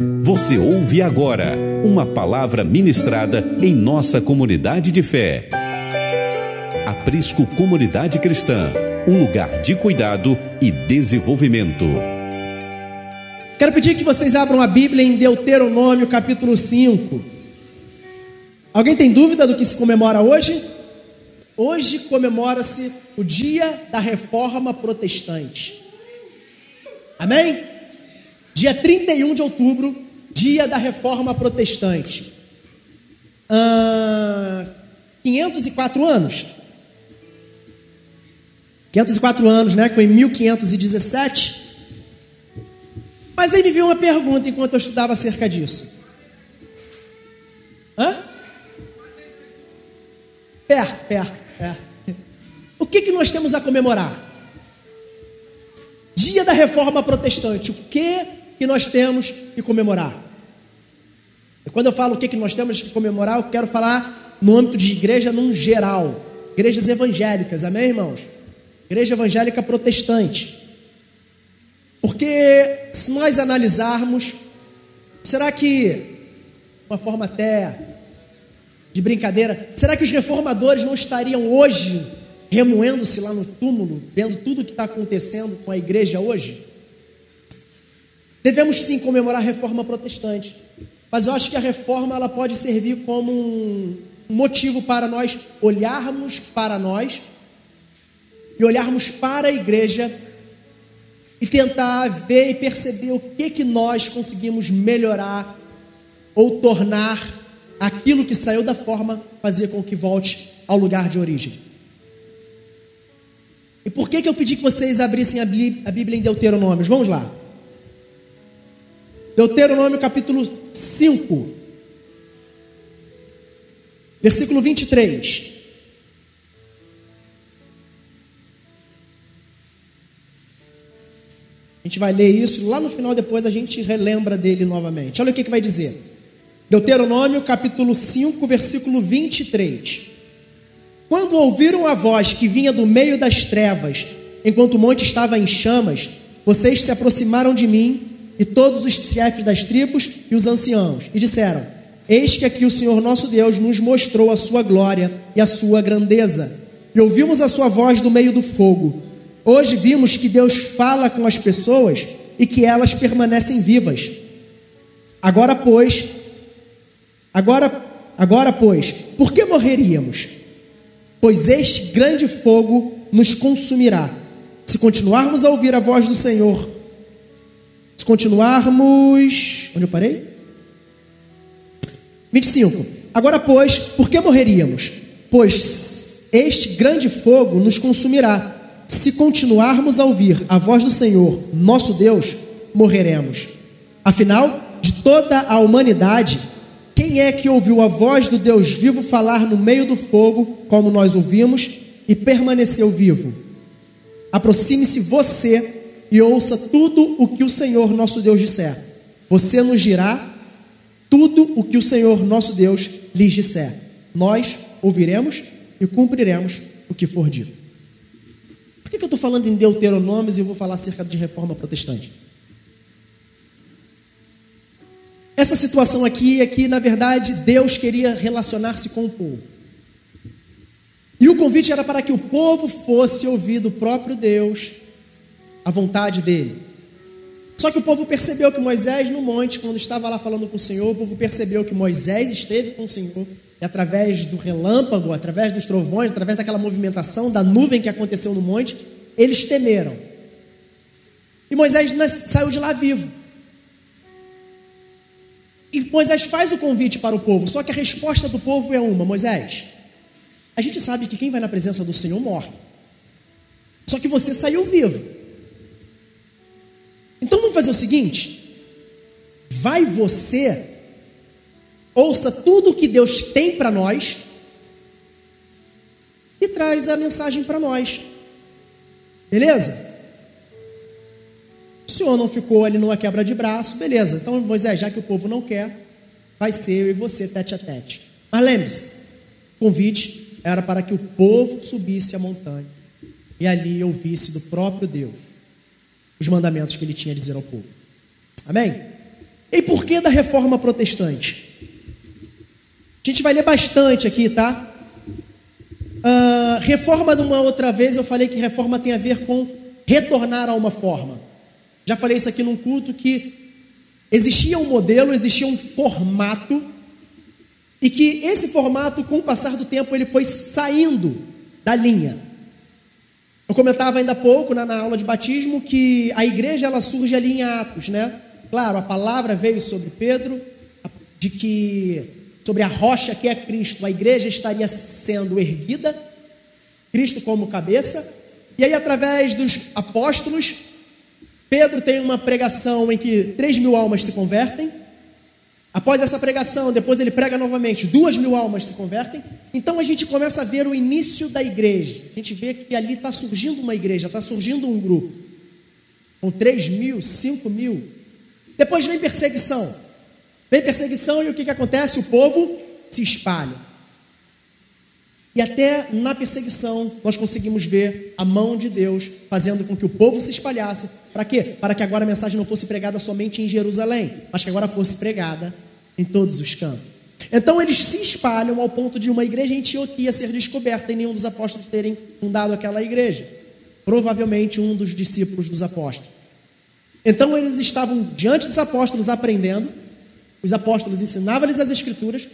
Você ouve agora uma palavra ministrada em nossa comunidade de fé. Aprisco Comunidade Cristã, um lugar de cuidado e desenvolvimento. Quero pedir que vocês abram a Bíblia em Deuteronômio capítulo 5. Alguém tem dúvida do que se comemora hoje? Hoje comemora-se o dia da reforma protestante. Amém? Dia 31 de outubro, dia da reforma protestante. Ah, 504 anos. 504 anos, né? Que foi em 1517. Mas aí me veio uma pergunta enquanto eu estudava acerca disso. Hã? Perto, perto, perto. O que, que nós temos a comemorar? Dia da Reforma Protestante. O que que nós temos que comemorar? E quando eu falo o que, que nós temos que comemorar, eu quero falar no âmbito de igreja num geral. Igrejas evangélicas, amém, irmãos? Igreja evangélica protestante. Porque se nós analisarmos, será que, uma forma até de brincadeira, será que os reformadores não estariam hoje remoendo-se lá no túmulo, vendo tudo o que está acontecendo com a igreja hoje? Devemos sim comemorar a reforma protestante, mas eu acho que a reforma ela pode servir como um motivo para nós olharmos para nós e olharmos para a igreja e tentar ver e perceber o que que nós conseguimos melhorar ou tornar aquilo que saiu da forma fazer com que volte ao lugar de origem. E por que que eu pedi que vocês abrissem a Bíblia em Deuteronômio? Vamos lá. Deuteronômio capítulo 5, versículo 23. A gente vai ler isso, lá no final depois a gente relembra dele novamente. Olha o que, que vai dizer. Deuteronômio capítulo 5, versículo 23. Quando ouviram a voz que vinha do meio das trevas, enquanto o monte estava em chamas, vocês se aproximaram de mim e todos os chefes das tribos e os anciãos, e disseram: Eis que aqui o Senhor nosso Deus nos mostrou a sua glória e a sua grandeza, e ouvimos a sua voz do meio do fogo. Hoje vimos que Deus fala com as pessoas e que elas permanecem vivas. Agora, pois, agora, agora, pois, por que morreríamos? Pois este grande fogo nos consumirá. Se continuarmos a ouvir a voz do Senhor, se continuarmos. Onde eu parei? 25. Agora, pois, por que morreríamos? Pois este grande fogo nos consumirá. Se continuarmos a ouvir a voz do Senhor, nosso Deus, morreremos. Afinal, de toda a humanidade, quem é que ouviu a voz do Deus vivo falar no meio do fogo, como nós ouvimos, e permaneceu vivo? Aproxime-se você e ouça tudo o que o Senhor nosso Deus disser. Você nos dirá tudo o que o Senhor nosso Deus lhes disser. Nós ouviremos e cumpriremos o que for dito. Por que, eu estou falando em Deuteronômios e vou falar acerca de reforma protestante? Essa situação aqui é que, na verdade, Deus queria relacionar-se com o povo. E o convite era para que o povo fosse ouvir do próprio Deus a vontade dele. Só que o povo percebeu que Moisés no monte, quando estava lá falando com o Senhor, o povo percebeu que Moisés esteve com o Senhor, e através do relâmpago, através dos trovões, através daquela movimentação da nuvem que aconteceu no monte, eles temeram. E Moisés saiu de lá vivo. E Moisés faz o convite para o povo, só que a resposta do povo é uma: Moisés, a gente sabe que quem vai na presença do Senhor morre. Só que você saiu vivo. Fazer o seguinte: vai você, ouça tudo o que Deus tem para nós e traz a mensagem para nós. Beleza? O senhor não ficou ali numa quebra de braço, beleza. Então, Moisés, já que o povo não quer, vai ser eu e você tete a tete. Mas lembre-se, o convite era para que o povo subisse a montanha e ali ouvisse do próprio Deus os mandamentos que ele tinha a dizer ao povo. Amém? E por que da reforma protestante? A gente vai ler bastante aqui, tá? Uh, reforma de uma outra vez, eu falei que reforma tem a ver com retornar a uma forma. Já falei isso aqui num culto que existia um modelo, existia um formato, e que esse formato, com o passar do tempo, ele foi saindo da linha. Eu comentava ainda há pouco na, na, aula de batismo que a igreja ela surge ali em Atos, né? Claro, a palavra veio sobre Pedro, de que sobre a rocha que é Cristo, a igreja estaria sendo erguida, Cristo como cabeça, e aí através dos apóstolos, Pedro tem uma pregação em que 3 mil almas se convertem. Após essa pregação, depois ele prega novamente, duas mil almas se convertem. Então a gente começa a ver o início da igreja. A gente vê que ali está surgindo uma igreja, está surgindo um grupo. Com 3 mil, 5 mil. Depois vem perseguição. Vem perseguição e o que, que acontece? O povo se espalha. E até na perseguição nós conseguimos ver a mão de Deus fazendo com que o povo se espalhasse. Para quê? Para que agora a mensagem não fosse pregada somente em Jerusalém, mas que agora fosse pregada em todos os campos. Então eles se espalham ao ponto de uma igreja em Antioquia ser descoberta e nenhum dos apóstolos terem fundado aquela igreja. Provavelmente um dos discípulos dos apóstolos. Então eles estavam diante dos apóstolos aprendendo, os apóstolos ensinavam-lhes as escrituras,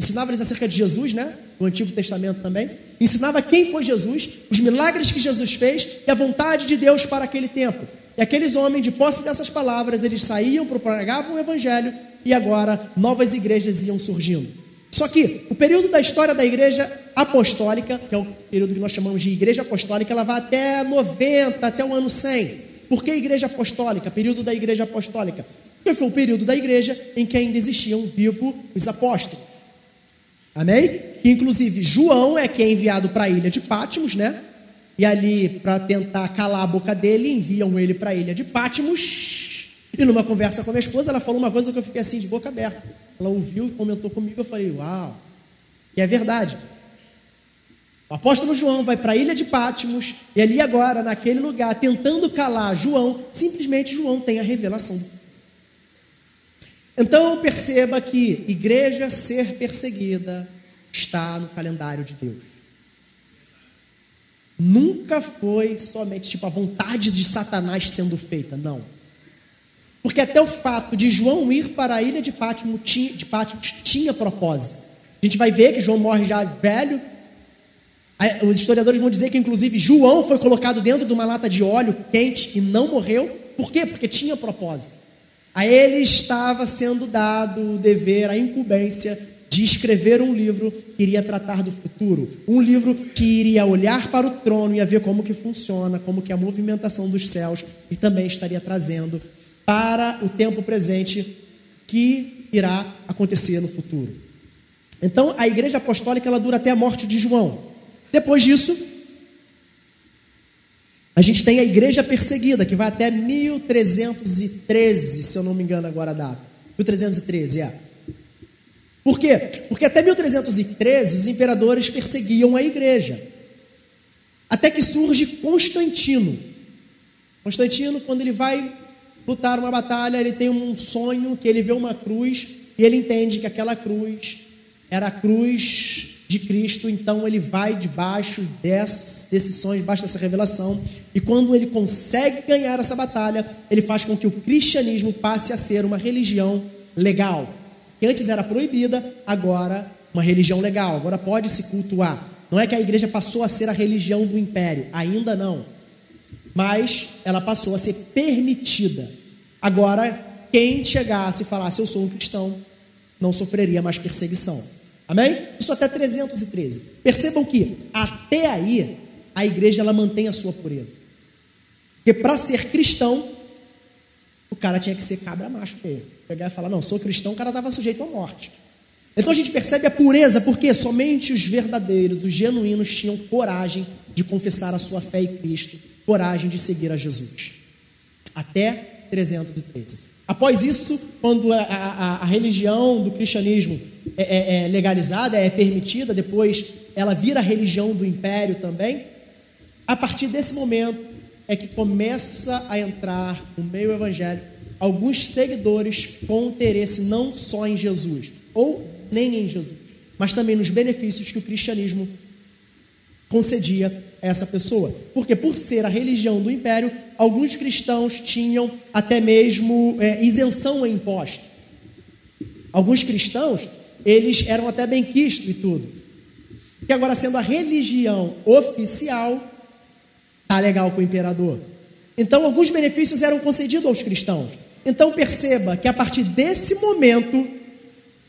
ensinava-lhes acerca de Jesus, né? No Antigo Testamento também. Ensinava quem foi Jesus, os milagres que Jesus fez e a vontade de Deus para aquele tempo. E aqueles homens, de posse dessas palavras, eles saíam, propagavam o evangelho e agora novas igrejas iam surgindo. Só que o período da história da igreja apostólica, que é o período que nós chamamos de igreja apostólica, ela vai até 90, até o ano 100. Por que igreja apostólica? Período da igreja apostólica. Porque foi o período da igreja em que ainda existiam vivos os apóstolos. Amém? Inclusive, João é que é enviado para a ilha de Pátimos, né? E ali, para tentar calar a boca dele, enviam ele para a ilha de Pátimos. E numa conversa com a minha esposa, ela falou uma coisa que eu fiquei assim, de boca aberta. Ela ouviu e comentou comigo. Eu falei, uau, e é verdade. O apóstolo João vai para a ilha de Pátimos, e ali agora, naquele lugar, tentando calar João, simplesmente João tem a revelação então perceba que igreja ser perseguida está no calendário de Deus. Nunca foi somente tipo a vontade de Satanás sendo feita, não. Porque até o fato de João ir para a ilha de Patmos, de Patmos tinha propósito. A gente vai ver que João morre já velho. Os historiadores vão dizer que, inclusive, João foi colocado dentro de uma lata de óleo quente e não morreu. Por quê? Porque tinha propósito. A ele estava sendo dado o dever, a incumbência de escrever um livro que iria tratar do futuro, um livro que iria olhar para o trono e ver como que funciona, como que é a movimentação dos céus e também estaria trazendo para o tempo presente que irá acontecer no futuro. Então, a igreja apostólica ela dura até a morte de João. Depois disso, a gente tem a igreja perseguida, que vai até 1313, se eu não me engano agora a data. 1313, é. Por quê? Porque até 1313 os imperadores perseguiam a igreja. Até que surge Constantino. Constantino, quando ele vai lutar uma batalha, ele tem um sonho que ele vê uma cruz e ele entende que aquela cruz era a cruz de Cristo, então ele vai debaixo dessas decisões, debaixo dessa revelação, e quando ele consegue ganhar essa batalha, ele faz com que o cristianismo passe a ser uma religião legal, que antes era proibida, agora uma religião legal, agora pode se cultuar. Não é que a igreja passou a ser a religião do império, ainda não, mas ela passou a ser permitida. Agora, quem chegasse e falasse eu sou um cristão, não sofreria mais perseguição. Amém? Isso até 313. Percebam que até aí a igreja ela mantém a sua pureza. Porque para ser cristão, o cara tinha que ser cabra macho mesmo. Pegar e falar, não, sou cristão, o cara estava sujeito à morte. Então a gente percebe a pureza, porque somente os verdadeiros, os genuínos, tinham coragem de confessar a sua fé em Cristo, coragem de seguir a Jesus. Até 313. Após isso, quando a, a, a religião do cristianismo é, é, é, legalizada, é permitida, depois ela vira a religião do império também, a partir desse momento é que começa a entrar no meio evangélico alguns seguidores com interesse não só em Jesus, ou nem em Jesus, mas também nos benefícios que o cristianismo concedia a essa pessoa. Porque, por ser a religião do império, alguns cristãos tinham até mesmo é, isenção em impostos. Alguns cristãos, eles eram até bem quistos e tudo. Que agora, sendo a religião oficial, tá legal com o imperador. Então, alguns benefícios eram concedidos aos cristãos. Então, perceba que a partir desse momento,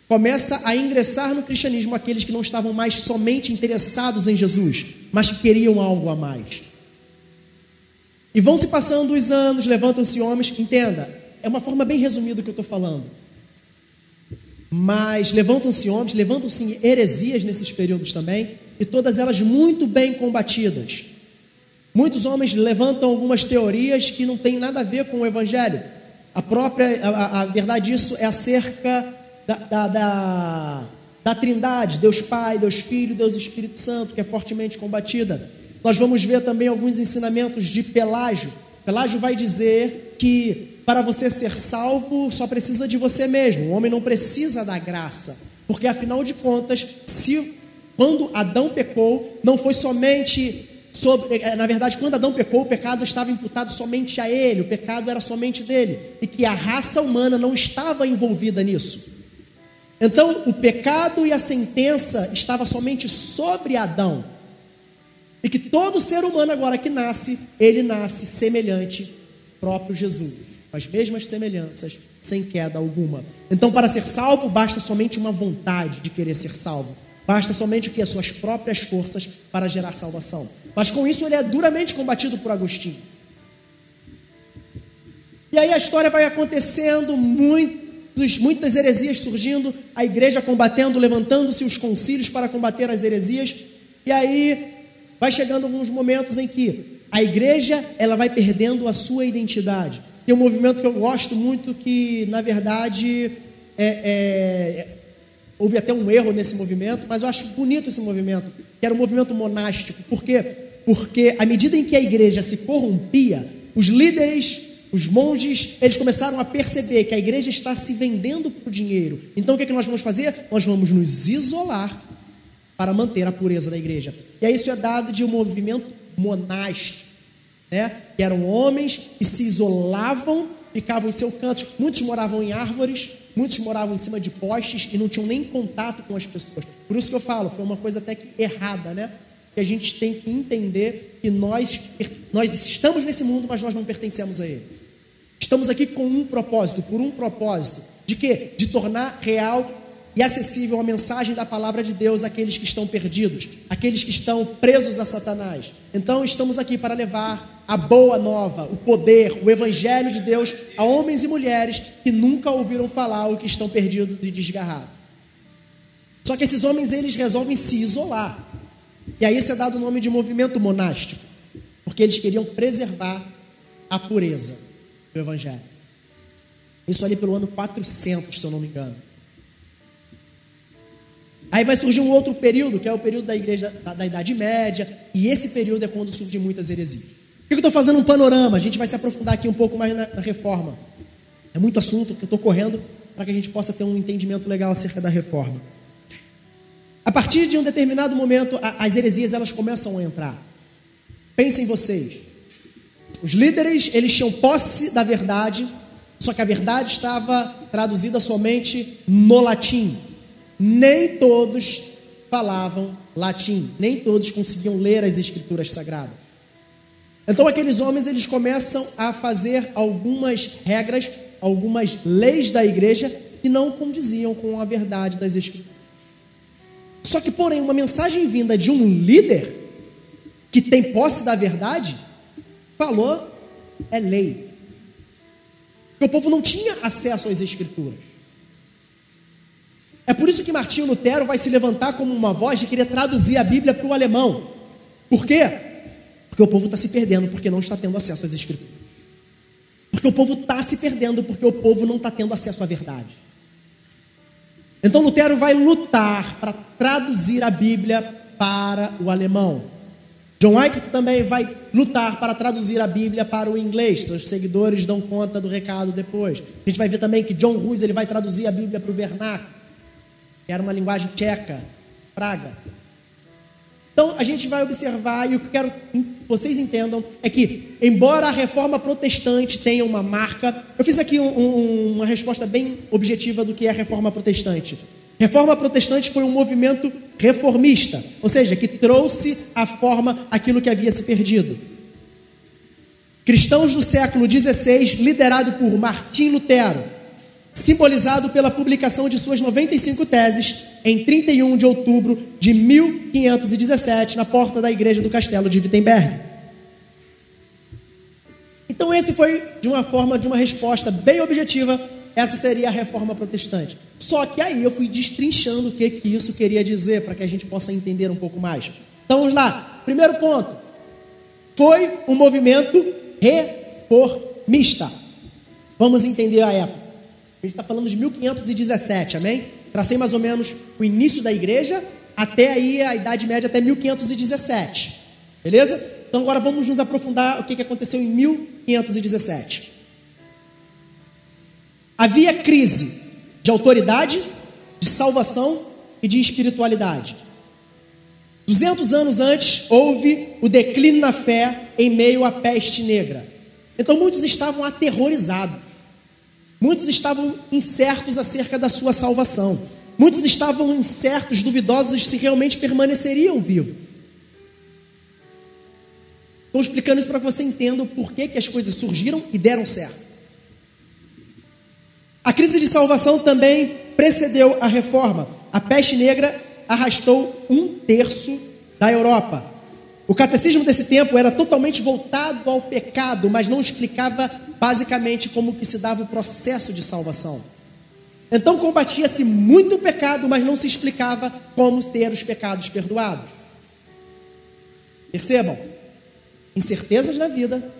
começa a ingressar no cristianismo aqueles que não estavam mais somente interessados em Jesus, mas que queriam algo a mais. E vão se passando os anos, levantam-se homens, entenda, é uma forma bem resumida do que eu estou falando. Mas levantam-se homens, levantam-se heresias nesses períodos também, e todas elas muito bem combatidas. Muitos homens levantam algumas teorias que não têm nada a ver com o Evangelho. A própria, a, a verdade disso é acerca da, da, da, da Trindade, Deus Pai, Deus Filho, Deus Espírito Santo, que é fortemente combatida. Nós vamos ver também alguns ensinamentos de Pelágio. Pelágio vai dizer que para você ser salvo só precisa de você mesmo. O homem não precisa da graça, porque afinal de contas, se quando Adão pecou, não foi somente sobre, é, na verdade, quando Adão pecou, o pecado estava imputado somente a ele, o pecado era somente dele, e que a raça humana não estava envolvida nisso. Então, o pecado e a sentença estava somente sobre Adão. E que todo ser humano agora que nasce, ele nasce semelhante próprio Jesus, com as mesmas semelhanças, sem queda alguma. Então, para ser salvo, basta somente uma vontade de querer ser salvo. Basta somente o que? As suas próprias forças para gerar salvação. Mas com isso ele é duramente combatido por Agostinho. E aí a história vai acontecendo, muitos, muitas heresias surgindo, a igreja combatendo, levantando-se os concílios para combater as heresias. E aí vai chegando alguns momentos em que a igreja ela vai perdendo a sua identidade. Tem um movimento que eu gosto muito que, na verdade, é, é, houve até um erro nesse movimento, mas eu acho bonito esse movimento, que era um movimento monástico. Por quê? Porque à medida em que a igreja se corrompia, os líderes, os monges, eles começaram a perceber que a igreja está se vendendo por dinheiro. Então o que, é que nós vamos fazer? Nós vamos nos isolar para manter a pureza da igreja. E aí isso é dado de um movimento monástico, né? Que eram homens que se isolavam, ficavam em seu canto. Muitos moravam em árvores, muitos moravam em cima de postes e não tinham nem contato com as pessoas. Por isso que eu falo, foi uma coisa até que errada, né? Que a gente tem que entender que nós, nós estamos nesse mundo, mas nós não pertencemos a ele. Estamos aqui com um propósito, por um propósito. De quê? De tornar real e acessível a mensagem da palavra de Deus àqueles que estão perdidos, àqueles que estão presos a Satanás. Então estamos aqui para levar a boa nova, o poder, o evangelho de Deus a homens e mulheres que nunca ouviram falar ou que estão perdidos e desgarrados. Só que esses homens eles resolvem se isolar. E aí isso é dado o nome de movimento monástico, porque eles queriam preservar a pureza do evangelho. Isso ali pelo ano 400, se eu não me engano. Aí vai surgir um outro período, que é o período da igreja da, da Idade Média, e esse período é quando surgem muitas heresias. Por que eu estou fazendo um panorama? A gente vai se aprofundar aqui um pouco mais na, na reforma. É muito assunto que eu estou correndo para que a gente possa ter um entendimento legal acerca da reforma. A partir de um determinado momento, a, as heresias elas começam a entrar. Pensem vocês. Os líderes, eles tinham posse da verdade, só que a verdade estava traduzida somente no latim nem todos falavam latim, nem todos conseguiam ler as escrituras sagradas. Então aqueles homens eles começam a fazer algumas regras, algumas leis da igreja que não condiziam com a verdade das escrituras. Só que, porém, uma mensagem vinda de um líder que tem posse da verdade, falou é lei. Porque o povo não tinha acesso às escrituras. É por isso que Martinho Lutero vai se levantar como uma voz de querer traduzir a Bíblia para o alemão. Por quê? Porque o povo está se perdendo porque não está tendo acesso às Escrituras. Porque o povo está se perdendo porque o povo não está tendo acesso à verdade. Então Lutero vai lutar para traduzir a Bíblia para o alemão. John Wycliffe também vai lutar para traduzir a Bíblia para o inglês. Seus seguidores dão conta do recado depois. A gente vai ver também que John Hus ele vai traduzir a Bíblia para o vernáculo, que era uma linguagem tcheca, praga. Então a gente vai observar, e o que eu quero que vocês entendam é que, embora a reforma protestante tenha uma marca, eu fiz aqui um, um, uma resposta bem objetiva do que é a reforma protestante. Reforma protestante foi um movimento reformista, ou seja, que trouxe à forma aquilo que havia se perdido. Cristãos do século XVI, liderado por Martim Lutero, simbolizado pela publicação de suas 95 teses em 31 de outubro de 1517, na porta da igreja do castelo de Wittenberg. Então, esse foi, de uma forma, de uma resposta bem objetiva, essa seria a reforma protestante. Só que aí eu fui destrinchando o que, que isso queria dizer, para que a gente possa entender um pouco mais. Então, vamos lá. Primeiro ponto. Foi um movimento reformista. Vamos entender a época. A gente está falando de 1517, amém? Tracei mais ou menos o início da igreja até aí a Idade Média, até 1517. Beleza? Então agora vamos nos aprofundar o que aconteceu em 1517. Havia crise de autoridade, de salvação e de espiritualidade. 200 anos antes, houve o declínio na fé em meio à peste negra. Então muitos estavam aterrorizados. Muitos estavam incertos acerca da sua salvação. Muitos estavam incertos, duvidosos se realmente permaneceriam vivos. Estou explicando isso para que você entenda o porquê que as coisas surgiram e deram certo. A crise de salvação também precedeu a reforma. A peste negra arrastou um terço da Europa. O catecismo desse tempo era totalmente voltado ao pecado, mas não explicava basicamente como que se dava o processo de salvação. Então combatia-se muito o pecado, mas não se explicava como ter os pecados perdoados. Percebam? Incertezas da vida.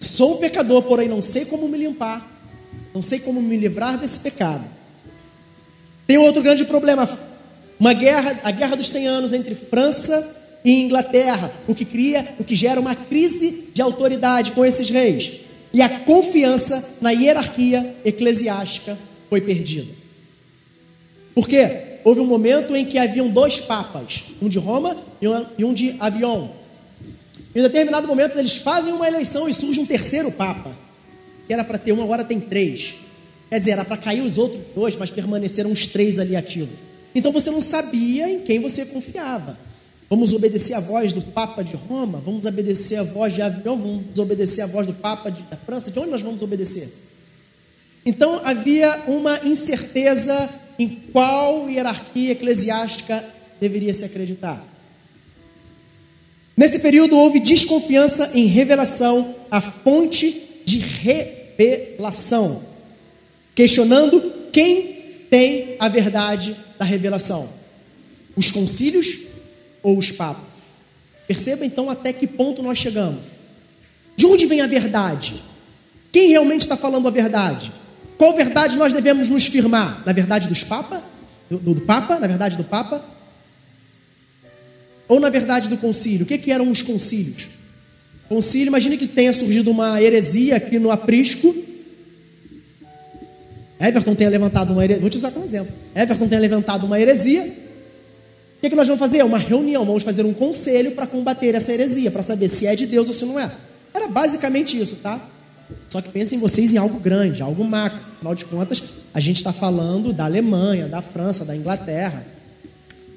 Sou pecador, porém não sei como me limpar, não sei como me livrar desse pecado. Tem outro grande problema, uma guerra, a guerra dos 100 anos entre França e Inglaterra, o que cria, o que gera uma crise de autoridade com esses reis. E a confiança na hierarquia eclesiástica foi perdida. Por quê? Houve um momento em que haviam dois papas, um de Roma e um de Avion. Em determinado momento eles fazem uma eleição e surge um terceiro papa, que era para ter um, agora tem três. Quer dizer, era para cair os outros dois, mas permaneceram os três ali ativos. Então você não sabia em quem você confiava. Vamos obedecer a voz do Papa de Roma? Vamos obedecer a voz de Avião? Vamos obedecer a voz do Papa de, da França? De onde nós vamos obedecer? Então havia uma incerteza em qual hierarquia eclesiástica deveria se acreditar. Nesse período houve desconfiança em revelação, a fonte de revelação, questionando quem tem a verdade da revelação: os concílios ou os papas. Perceba então até que ponto nós chegamos. De onde vem a verdade? Quem realmente está falando a verdade? Qual verdade nós devemos nos firmar? Na verdade dos papas? Do, do, Papa? Na verdade do Papa? Ou na verdade do concílio? O que, que eram os concílios? Concílio, imagine que tenha surgido uma heresia aqui no aprisco. Everton tenha levantado uma heresia. Vou te usar como exemplo. Everton tenha levantado uma heresia o que, que nós vamos fazer? Uma reunião, vamos fazer um conselho para combater essa heresia, para saber se é de Deus ou se não é. Era basicamente isso, tá? Só que pensem vocês em algo grande, algo macro. Afinal de contas, a gente está falando da Alemanha, da França, da Inglaterra.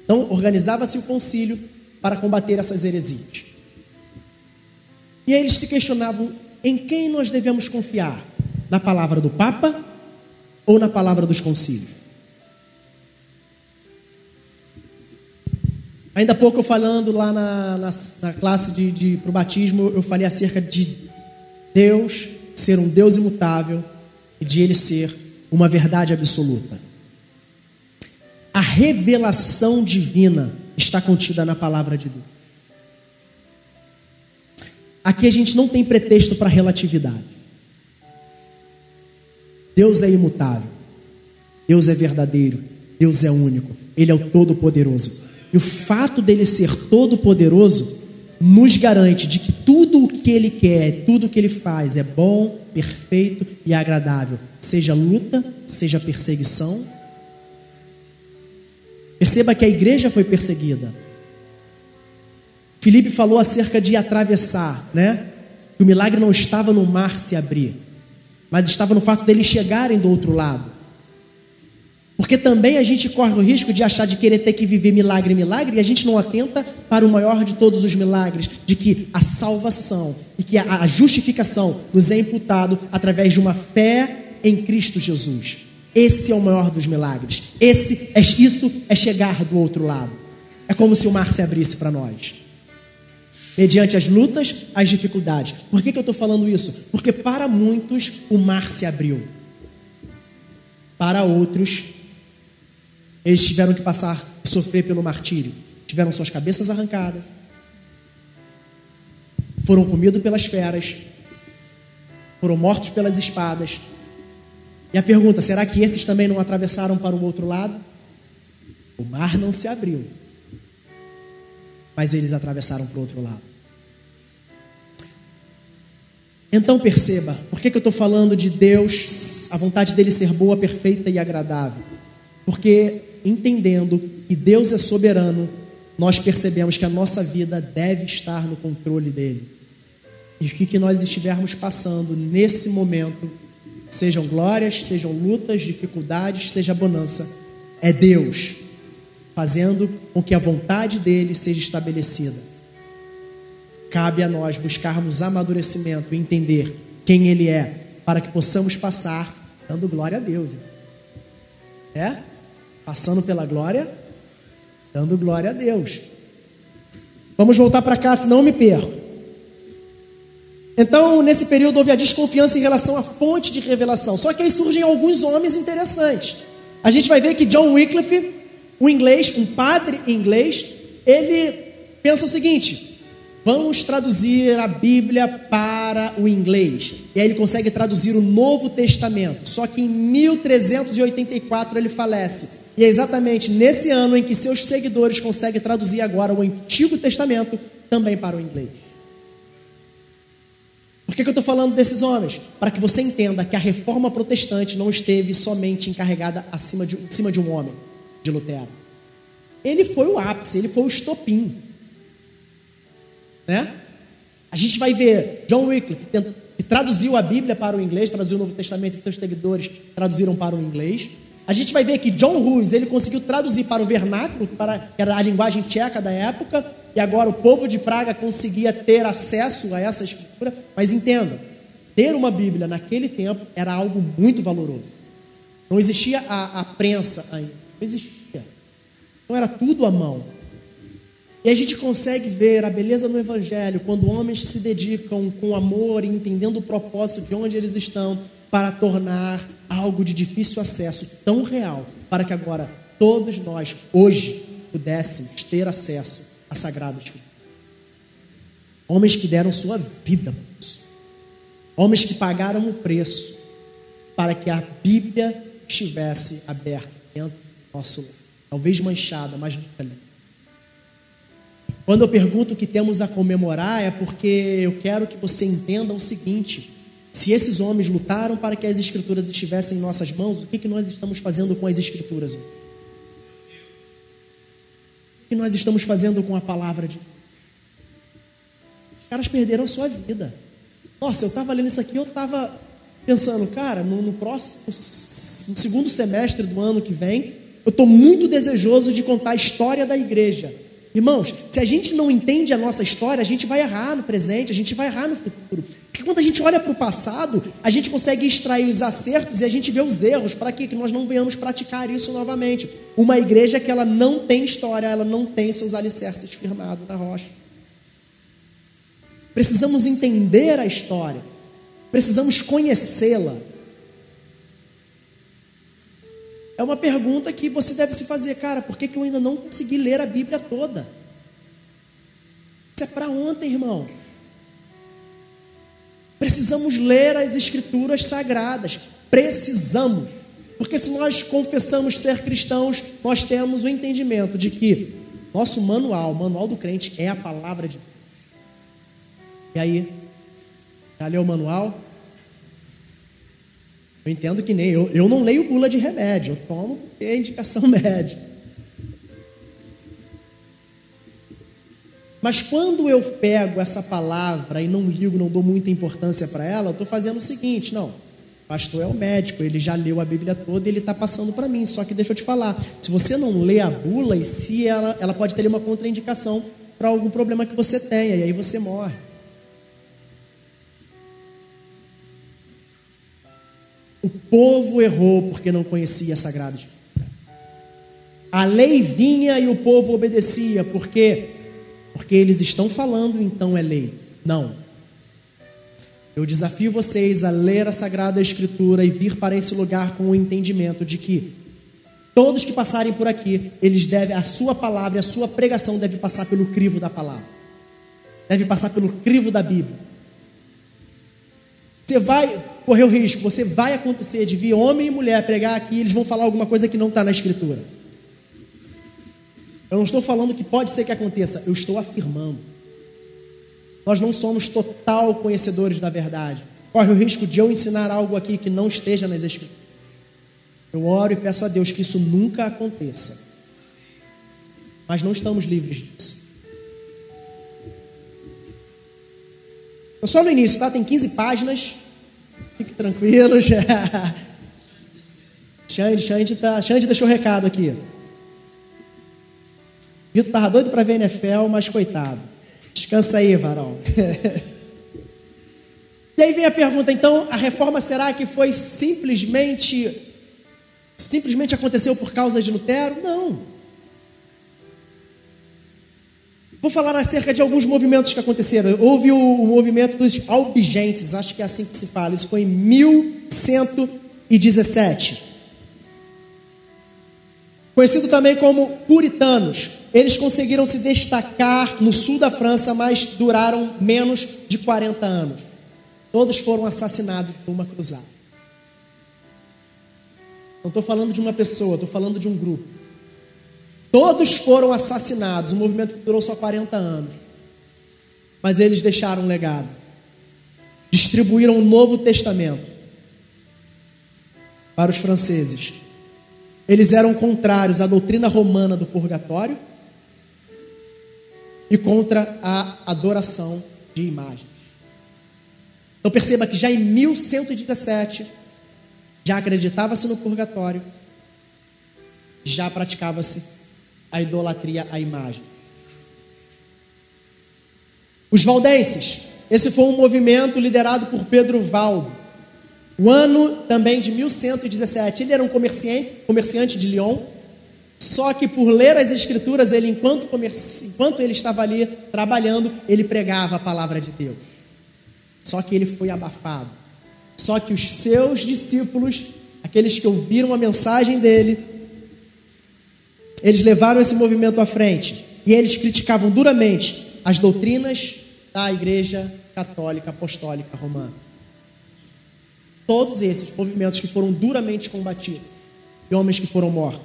Então, organizava-se o concílio para combater essas heresias. E aí eles se questionavam em quem nós devemos confiar? Na palavra do Papa ou na palavra dos concílios? Ainda há pouco eu falando lá na, na, na classe de, de, para o batismo, eu falei acerca de Deus ser um Deus imutável e de Ele ser uma verdade absoluta. A revelação divina está contida na palavra de Deus. Aqui a gente não tem pretexto para relatividade. Deus é imutável. Deus é verdadeiro. Deus é único. Ele é o Todo-Poderoso. E o fato dele ser todo-poderoso nos garante de que tudo o que ele quer, tudo o que ele faz é bom, perfeito e agradável. Seja luta, seja perseguição. Perceba que a igreja foi perseguida. Felipe falou acerca de atravessar, né? Que o milagre não estava no mar se abrir, mas estava no fato deles chegarem do outro lado. Porque também a gente corre o risco de achar de querer ter que viver milagre, milagre, e a gente não atenta para o maior de todos os milagres, de que a salvação e que a justificação nos é imputado através de uma fé em Cristo Jesus. Esse é o maior dos milagres. Esse é isso é chegar do outro lado. É como se o mar se abrisse para nós mediante as lutas, as dificuldades. Por que, que eu estou falando isso? Porque para muitos o mar se abriu, para outros, eles tiveram que passar, sofrer pelo martírio, tiveram suas cabeças arrancadas, foram comidos pelas feras, foram mortos pelas espadas. E a pergunta: será que esses também não atravessaram para o outro lado? O mar não se abriu mas eles atravessaram para o outro lado. Então perceba, por que, que eu estou falando de Deus, a vontade dele ser boa, perfeita e agradável? Porque entendendo que Deus é soberano, nós percebemos que a nossa vida deve estar no controle dele. E o que, nós estivermos passando nesse momento, sejam glórias, sejam lutas, dificuldades, seja bonança, é Deus fazendo com que a vontade dele seja estabelecida. Cabe a nós buscarmos amadurecimento e entender quem ele é, para que possamos passar dando glória a Deus. É? Passando pela glória, dando glória a Deus. Vamos voltar para cá, senão eu me perco. Então, nesse período, houve a desconfiança em relação à fonte de revelação. Só que aí surgem alguns homens interessantes. A gente vai ver que John Wycliffe um inglês, um padre inglês, ele pensa o seguinte: vamos traduzir a Bíblia para o inglês. E aí ele consegue traduzir o Novo Testamento. Só que em 1384 ele falece. E é exatamente nesse ano em que seus seguidores conseguem traduzir agora o Antigo Testamento também para o inglês. Por que, que eu estou falando desses homens? Para que você entenda que a reforma protestante não esteve somente encarregada acima de, de um homem de Lutero. Ele foi o ápice, ele foi o estopim. Né? A gente vai ver John Wycliffe, que traduziu a Bíblia para o inglês, traduziu o Novo Testamento e seus seguidores traduziram para o inglês. A gente vai ver que John Hus, ele conseguiu traduzir para o vernáculo, para, que era a linguagem tcheca da época, e agora o povo de Praga conseguia ter acesso a essa escritura. Mas entenda, ter uma Bíblia naquele tempo era algo muito valoroso. Não existia a, a prensa ainda existia. Então era tudo à mão. E a gente consegue ver a beleza no Evangelho quando homens se dedicam com amor e entendendo o propósito de onde eles estão para tornar algo de difícil acesso tão real, para que agora todos nós, hoje, pudéssemos ter acesso à Sagrada Escritura. Homens que deram sua vida por isso. Homens que pagaram o preço para que a Bíblia estivesse aberta dentro nosso talvez manchada, mas nunca. Quando eu pergunto o que temos a comemorar, é porque eu quero que você entenda o seguinte: se esses homens lutaram para que as escrituras estivessem em nossas mãos, o que, que nós estamos fazendo com as escrituras? O que nós estamos fazendo com a palavra de Deus? Os caras perderam sua vida. Nossa, eu estava lendo isso aqui, eu estava pensando, cara, no, no próximo, no segundo semestre do ano que vem, eu estou muito desejoso de contar a história da igreja. Irmãos, se a gente não entende a nossa história, a gente vai errar no presente, a gente vai errar no futuro. Porque quando a gente olha para o passado, a gente consegue extrair os acertos e a gente vê os erros para que nós não venhamos praticar isso novamente. Uma igreja que ela não tem história, ela não tem seus alicerces firmados na rocha. Precisamos entender a história, precisamos conhecê-la. É uma pergunta que você deve se fazer, cara, por que, que eu ainda não consegui ler a Bíblia toda? Isso é para ontem, irmão. Precisamos ler as Escrituras sagradas. Precisamos. Porque se nós confessamos ser cristãos, nós temos o entendimento de que Nosso manual, o manual do crente é a palavra de Deus. E aí? Já leu o manual? Eu entendo que nem eu, eu não leio bula de remédio, eu tomo é indicação médica. Mas quando eu pego essa palavra e não ligo, não dou muita importância para ela, eu estou fazendo o seguinte: não, pastor é o médico, ele já leu a Bíblia toda e ele está passando para mim. Só que deixa eu te falar: se você não lê a bula, e se ela, ela pode ter uma contraindicação para algum problema que você tenha, e aí você morre. O povo errou porque não conhecia a Sagrada Escritura. A lei vinha e o povo obedecia, porque porque eles estão falando, então é lei. Não. Eu desafio vocês a ler a Sagrada Escritura e vir para esse lugar com o entendimento de que todos que passarem por aqui, eles devem, a sua palavra, a sua pregação deve passar pelo crivo da palavra. Deve passar pelo crivo da Bíblia. Você vai correr o risco, você vai acontecer de vir homem e mulher pregar aqui, eles vão falar alguma coisa que não está na Escritura. Eu não estou falando que pode ser que aconteça, eu estou afirmando. Nós não somos total conhecedores da verdade. Corre o risco de eu ensinar algo aqui que não esteja nas Escrituras. Eu oro e peço a Deus que isso nunca aconteça. Mas não estamos livres disso. Eu só no início, tá? Tem 15 páginas. Fique tranquilos. Xande, Xande, tá, Xande deixou o recado aqui. Vitor estava doido para ver NFL, mas coitado. Descansa aí, varão. e aí vem a pergunta, então, a reforma será que foi simplesmente simplesmente aconteceu por causa de Lutero? Não. Vou falar acerca de alguns movimentos que aconteceram. Houve o, o movimento dos albigenses, acho que é assim que se fala. Isso foi em 1117. Conhecido também como puritanos. Eles conseguiram se destacar no sul da França, mas duraram menos de 40 anos. Todos foram assassinados por uma cruzada. Não estou falando de uma pessoa, estou falando de um grupo. Todos foram assassinados, um movimento que durou só 40 anos. Mas eles deixaram um legado. Distribuíram o um Novo Testamento para os franceses. Eles eram contrários à doutrina romana do purgatório e contra a adoração de imagens. Então perceba que já em 1117 já acreditava-se no purgatório, já praticava-se a idolatria à imagem. Os valdenses, esse foi um movimento liderado por Pedro Valdo. O ano também de 1117, ele era um comerciante, comerciante de Lyon, só que por ler as escrituras, ele enquanto, comerci... enquanto ele estava ali trabalhando, ele pregava a palavra de Deus. Só que ele foi abafado. Só que os seus discípulos, aqueles que ouviram a mensagem dele, eles levaram esse movimento à frente e eles criticavam duramente as doutrinas da Igreja Católica Apostólica Romana. Todos esses movimentos que foram duramente combatidos e homens que foram mortos.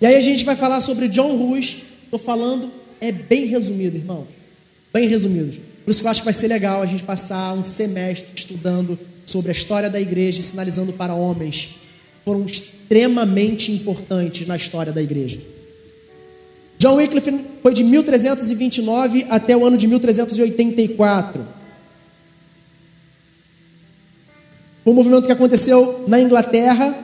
E aí a gente vai falar sobre John Ruiz. Estou falando, é bem resumido, irmão. Bem resumido. Por isso que eu acho que vai ser legal a gente passar um semestre estudando sobre a história da igreja e sinalizando para homens foram extremamente importantes na história da igreja. John Wycliffe foi de 1329 até o ano de 1384. Um movimento que aconteceu na Inglaterra,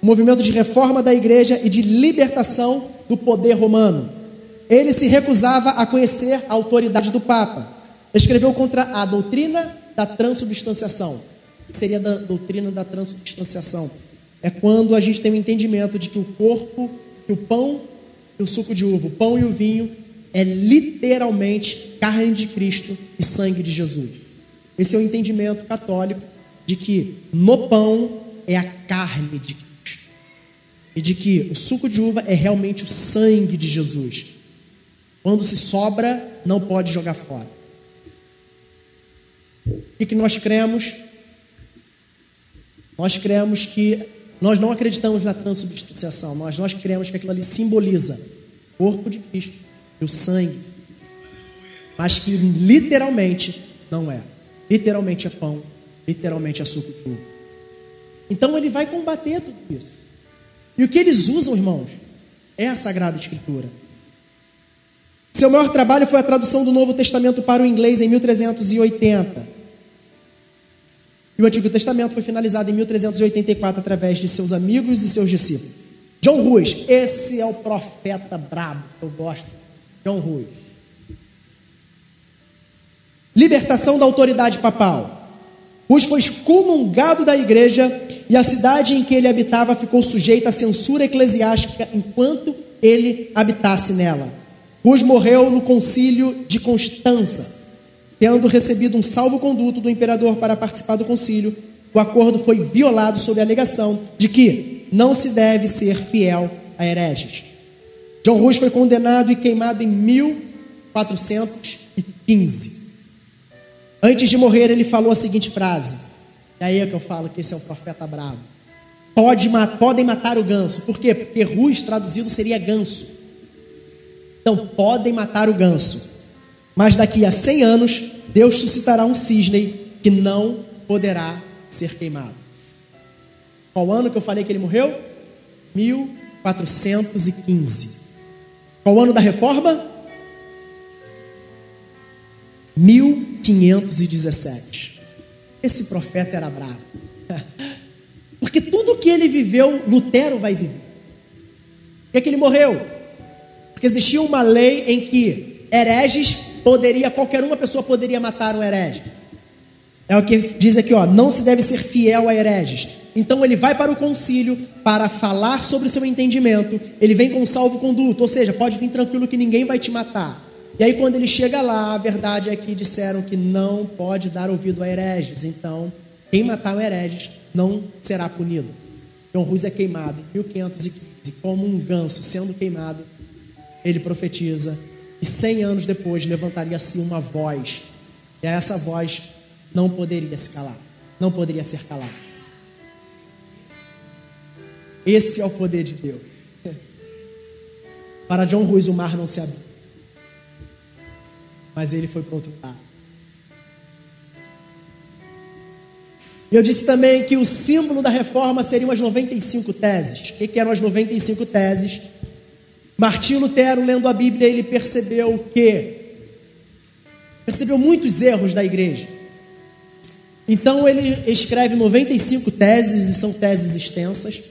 um movimento de reforma da igreja e de libertação do poder romano. Ele se recusava a conhecer a autoridade do Papa. Escreveu contra a doutrina da transubstanciação. O que seria a doutrina da transubstanciação? É quando a gente tem o um entendimento de que o corpo, que o pão e o suco de uva, o pão e o vinho, é literalmente carne de Cristo e sangue de Jesus. Esse é o entendimento católico de que no pão é a carne de Cristo e de que o suco de uva é realmente o sangue de Jesus. Quando se sobra, não pode jogar fora. O que nós cremos? Nós cremos que nós não acreditamos na transubstanciação, nós, nós cremos que aquilo ali simboliza corpo de Cristo e o sangue, mas que literalmente não é. Literalmente é pão, literalmente é suco de uva. Então ele vai combater tudo isso. E o que eles usam, irmãos, é a Sagrada Escritura. Seu maior trabalho foi a tradução do Novo Testamento para o inglês em 1380. E o Antigo Testamento foi finalizado em 1384 através de seus amigos e seus discípulos. John Ruiz, esse é o profeta brabo que eu gosto. John Ruiz. Libertação da autoridade papal. Ruiz foi excomungado da igreja e a cidade em que ele habitava ficou sujeita à censura eclesiástica enquanto ele habitasse nela. Ruiz morreu no concílio de Constança Tendo recebido um salvo-conduto do imperador para participar do concílio, o acordo foi violado sob a alegação de que não se deve ser fiel a hereges. John Rush foi condenado e queimado em 1415. Antes de morrer, ele falou a seguinte frase. E aí é que eu falo que esse é o profeta bravo. Pode, podem matar o ganso. Por quê? Porque Rus traduzido seria ganso. Então, podem matar o ganso mas daqui a 100 anos, Deus suscitará um cisne que não poderá ser queimado. Qual ano que eu falei que ele morreu? 1415. Qual ano da reforma? 1517. Esse profeta era bravo. Porque tudo que ele viveu, Lutero vai viver. Por que, é que ele morreu? Porque existia uma lei em que hereges poderia, qualquer uma pessoa poderia matar um herege. É o que diz aqui, ó, não se deve ser fiel a hereges. Então ele vai para o concílio para falar sobre o seu entendimento. Ele vem com salvo-conduto, ou seja, pode vir tranquilo que ninguém vai te matar. E aí quando ele chega lá, a verdade é que disseram que não pode dar ouvido a hereges. Então, quem matar um hereges não será punido. Então Ruz é queimado em 1515, como um ganso sendo queimado, ele profetiza e cem anos depois levantaria-se uma voz, e essa voz não poderia se calar, não poderia ser calada. Esse é o poder de Deus. Para John Ruiz, o mar não se abriu, mas ele foi para outro lado. Eu disse também que o símbolo da reforma seriam as 95 teses. O que eram as 95 teses? Martinho Lutero, lendo a Bíblia, ele percebeu que percebeu muitos erros da igreja. Então ele escreve 95 teses, e são teses extensas,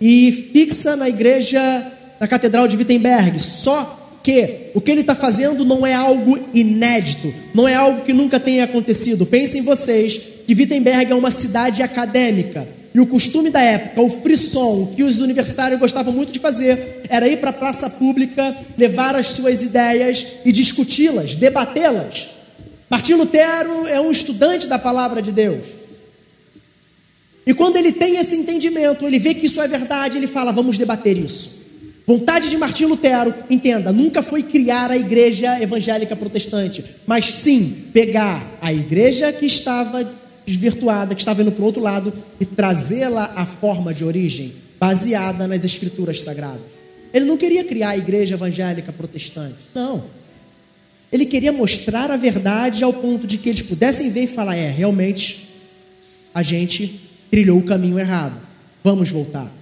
e fixa na igreja da Catedral de Wittenberg. Só que o que ele está fazendo não é algo inédito, não é algo que nunca tenha acontecido. Pensem vocês que Wittenberg é uma cidade acadêmica. E o costume da época, o frisson que os universitários gostavam muito de fazer, era ir para a praça pública, levar as suas ideias e discuti-las, debatê-las. Martinho Lutero é um estudante da palavra de Deus. E quando ele tem esse entendimento, ele vê que isso é verdade, ele fala: vamos debater isso. Vontade de Martinho Lutero, entenda, nunca foi criar a igreja evangélica protestante, mas sim pegar a igreja que estava desvirtuada, que estava indo para o outro lado, e trazê-la à forma de origem, baseada nas escrituras sagradas. Ele não queria criar a igreja evangélica protestante, não. Ele queria mostrar a verdade ao ponto de que eles pudessem ver e falar: é, realmente, a gente trilhou o caminho errado, vamos voltar.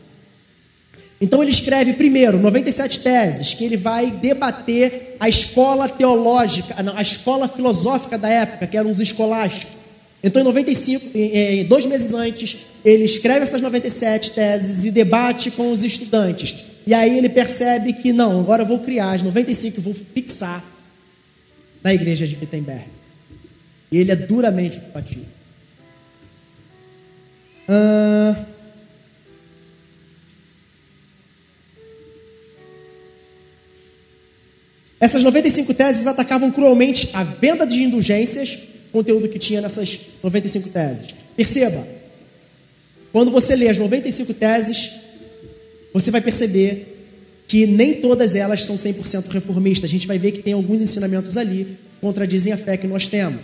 Então ele escreve primeiro 97 teses que ele vai debater a escola teológica, a escola filosófica da época, que eram os escolásticos. Então, em 95, dois meses antes, ele escreve essas 97 teses e debate com os estudantes. E aí ele percebe que, não, agora eu vou criar as 95 e vou fixar na igreja de Wittenberg. E ele é duramente combatido. Essas 95 teses atacavam cruelmente a venda de indulgências conteúdo que tinha nessas 95 teses. Perceba, quando você lê as 95 teses, você vai perceber que nem todas elas são 100% reformistas. A gente vai ver que tem alguns ensinamentos ali que contradizem a fé que nós temos.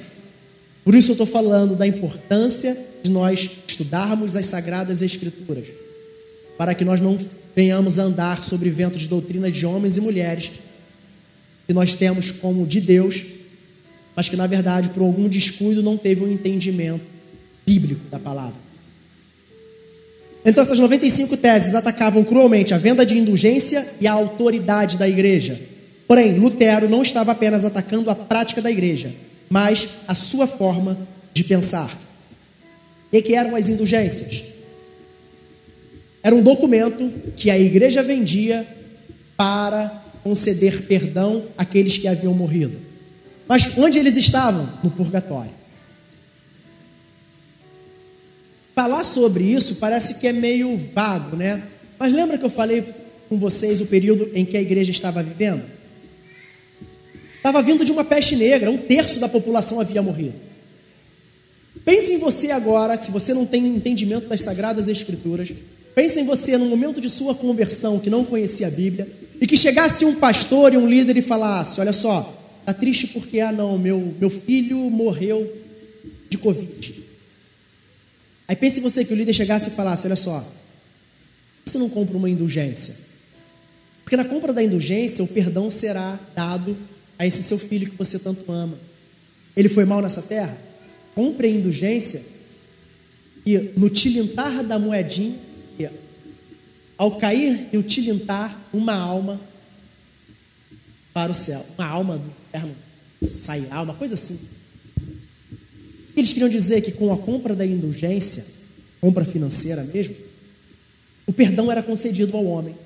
Por isso eu estou falando da importância de nós estudarmos as Sagradas Escrituras, para que nós não venhamos a andar sobre vento de doutrina de homens e mulheres que nós temos como de Deus, mas que na verdade, por algum descuido, não teve um entendimento bíblico da palavra. Então, essas 95 teses atacavam cruelmente a venda de indulgência e a autoridade da igreja. Porém, Lutero não estava apenas atacando a prática da igreja, mas a sua forma de pensar. E que eram as indulgências? Era um documento que a igreja vendia para conceder perdão àqueles que haviam morrido. Mas onde eles estavam? No purgatório. Falar sobre isso parece que é meio vago, né? Mas lembra que eu falei com vocês o período em que a igreja estava vivendo? Estava vindo de uma peste negra, um terço da população havia morrido. Pense em você agora, se você não tem entendimento das sagradas escrituras, pense em você no momento de sua conversão que não conhecia a Bíblia e que chegasse um pastor e um líder e falasse: "Olha só, tá triste porque ah não, meu meu filho morreu de covid". Aí pense você que o líder chegasse e falasse: olha só, você não compra uma indulgência? Porque na compra da indulgência, o perdão será dado a esse seu filho que você tanto ama. Ele foi mal nessa terra? Compre a indulgência e no tilintar da moedinha, ao cair e o tilintar, uma alma para o céu. Uma alma do inferno sairá, uma coisa assim. Eles queriam dizer que com a compra da indulgência, compra financeira mesmo, o perdão era concedido ao homem.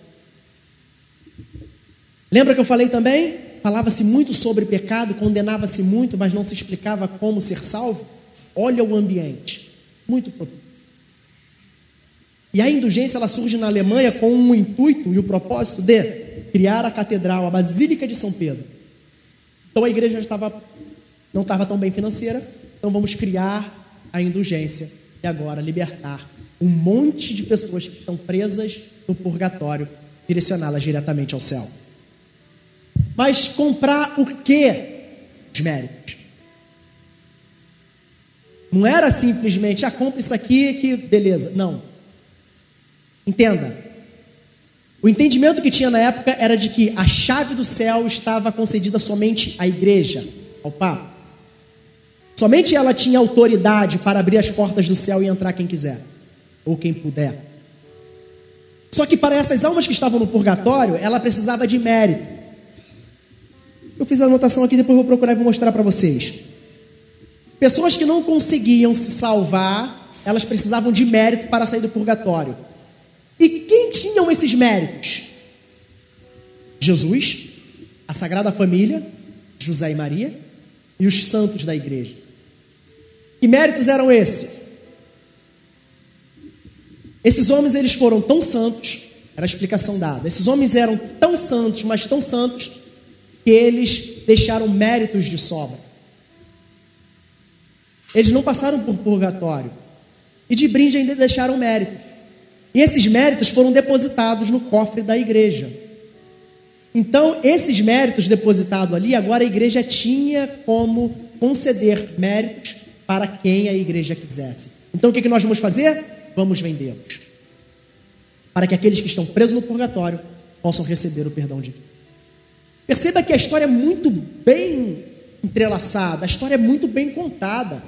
Lembra que eu falei também? Falava-se muito sobre pecado, condenava-se muito, mas não se explicava como ser salvo. Olha o ambiente, muito propício. E a indulgência ela surge na Alemanha com um intuito e o propósito de criar a catedral, a Basílica de São Pedro. Então a igreja estava, não estava tão bem financeira, então vamos criar a indulgência e agora libertar um monte de pessoas que estão presas no purgatório, direcioná-las diretamente ao céu. Mas comprar o que? Os méritos. Não era simplesmente, ah, compra isso aqui que beleza. Não. Entenda. O entendimento que tinha na época era de que a chave do céu estava concedida somente à igreja, ao Papa. Somente ela tinha autoridade para abrir as portas do céu e entrar quem quiser, ou quem puder. Só que para essas almas que estavam no purgatório, ela precisava de mérito. Eu fiz a anotação aqui, depois vou procurar e vou mostrar para vocês. Pessoas que não conseguiam se salvar, elas precisavam de mérito para sair do purgatório. E quem tinham esses méritos? Jesus, a Sagrada Família, José e Maria e os santos da igreja. Que méritos eram esses? Esses homens eles foram tão santos, era a explicação dada. Esses homens eram tão santos, mas tão santos que eles deixaram méritos de sobra. Eles não passaram por purgatório. E de brinde ainda deixaram méritos. E esses méritos foram depositados no cofre da igreja. Então, esses méritos depositados ali, agora a igreja tinha como conceder méritos para quem a igreja quisesse. Então o que, que nós vamos fazer? Vamos vendê-los. Para que aqueles que estão presos no purgatório possam receber o perdão de Deus. Perceba que a história é muito bem entrelaçada, a história é muito bem contada.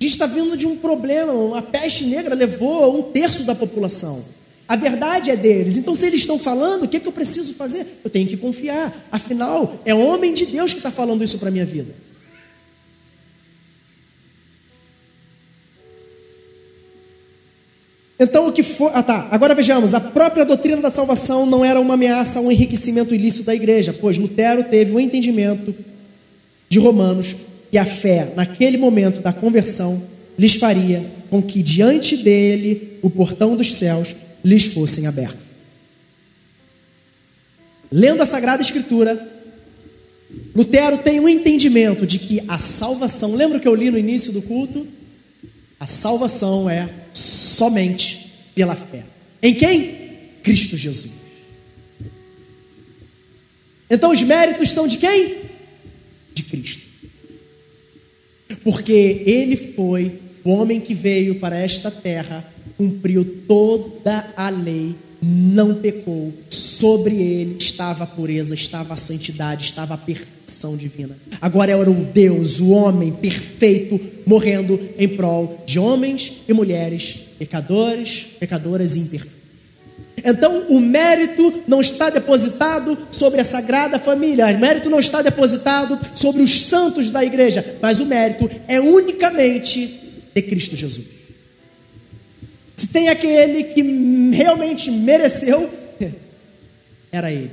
A gente está vindo de um problema, a peste negra levou um terço da população. A verdade é deles. Então, se eles estão falando, o que, que eu preciso fazer? Eu tenho que confiar. Afinal, é homem de Deus que está falando isso para a minha vida. Então, o que foi. Ah, tá. Agora vejamos: a própria doutrina da salvação não era uma ameaça ao enriquecimento ilícito da igreja, pois Lutero teve o um entendimento de Romanos que a fé, naquele momento da conversão, lhes faria com que diante dele o portão dos céus lhes fossem abertos. Lendo a Sagrada Escritura, Lutero tem um entendimento de que a salvação, lembra que eu li no início do culto? A salvação é somente pela fé. Em quem? Cristo Jesus. Então os méritos são de quem? De Cristo. Porque ele foi o homem que veio para esta terra, cumpriu toda a lei não pecou, sobre ele estava a pureza, estava a santidade, estava a perfeição divina. Agora era o Deus, o homem perfeito, morrendo em prol de homens e mulheres, pecadores, pecadoras e imperfeitos. Então, o mérito não está depositado sobre a Sagrada Família, o mérito não está depositado sobre os santos da igreja, mas o mérito é unicamente de Cristo Jesus. Se tem aquele que realmente mereceu, era ele.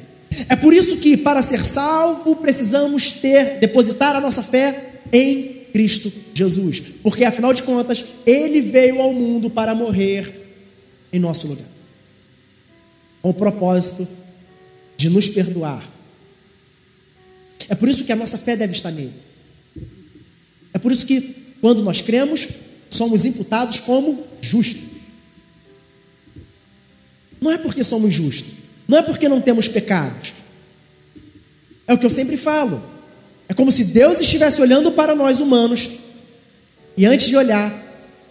É por isso que, para ser salvo, precisamos ter, depositar a nossa fé em Cristo Jesus. Porque, afinal de contas, ele veio ao mundo para morrer em nosso lugar com o propósito de nos perdoar. É por isso que a nossa fé deve estar nele. É por isso que, quando nós cremos, somos imputados como justos. Não é porque somos justos, não é porque não temos pecados. É o que eu sempre falo. É como se Deus estivesse olhando para nós humanos e antes de olhar,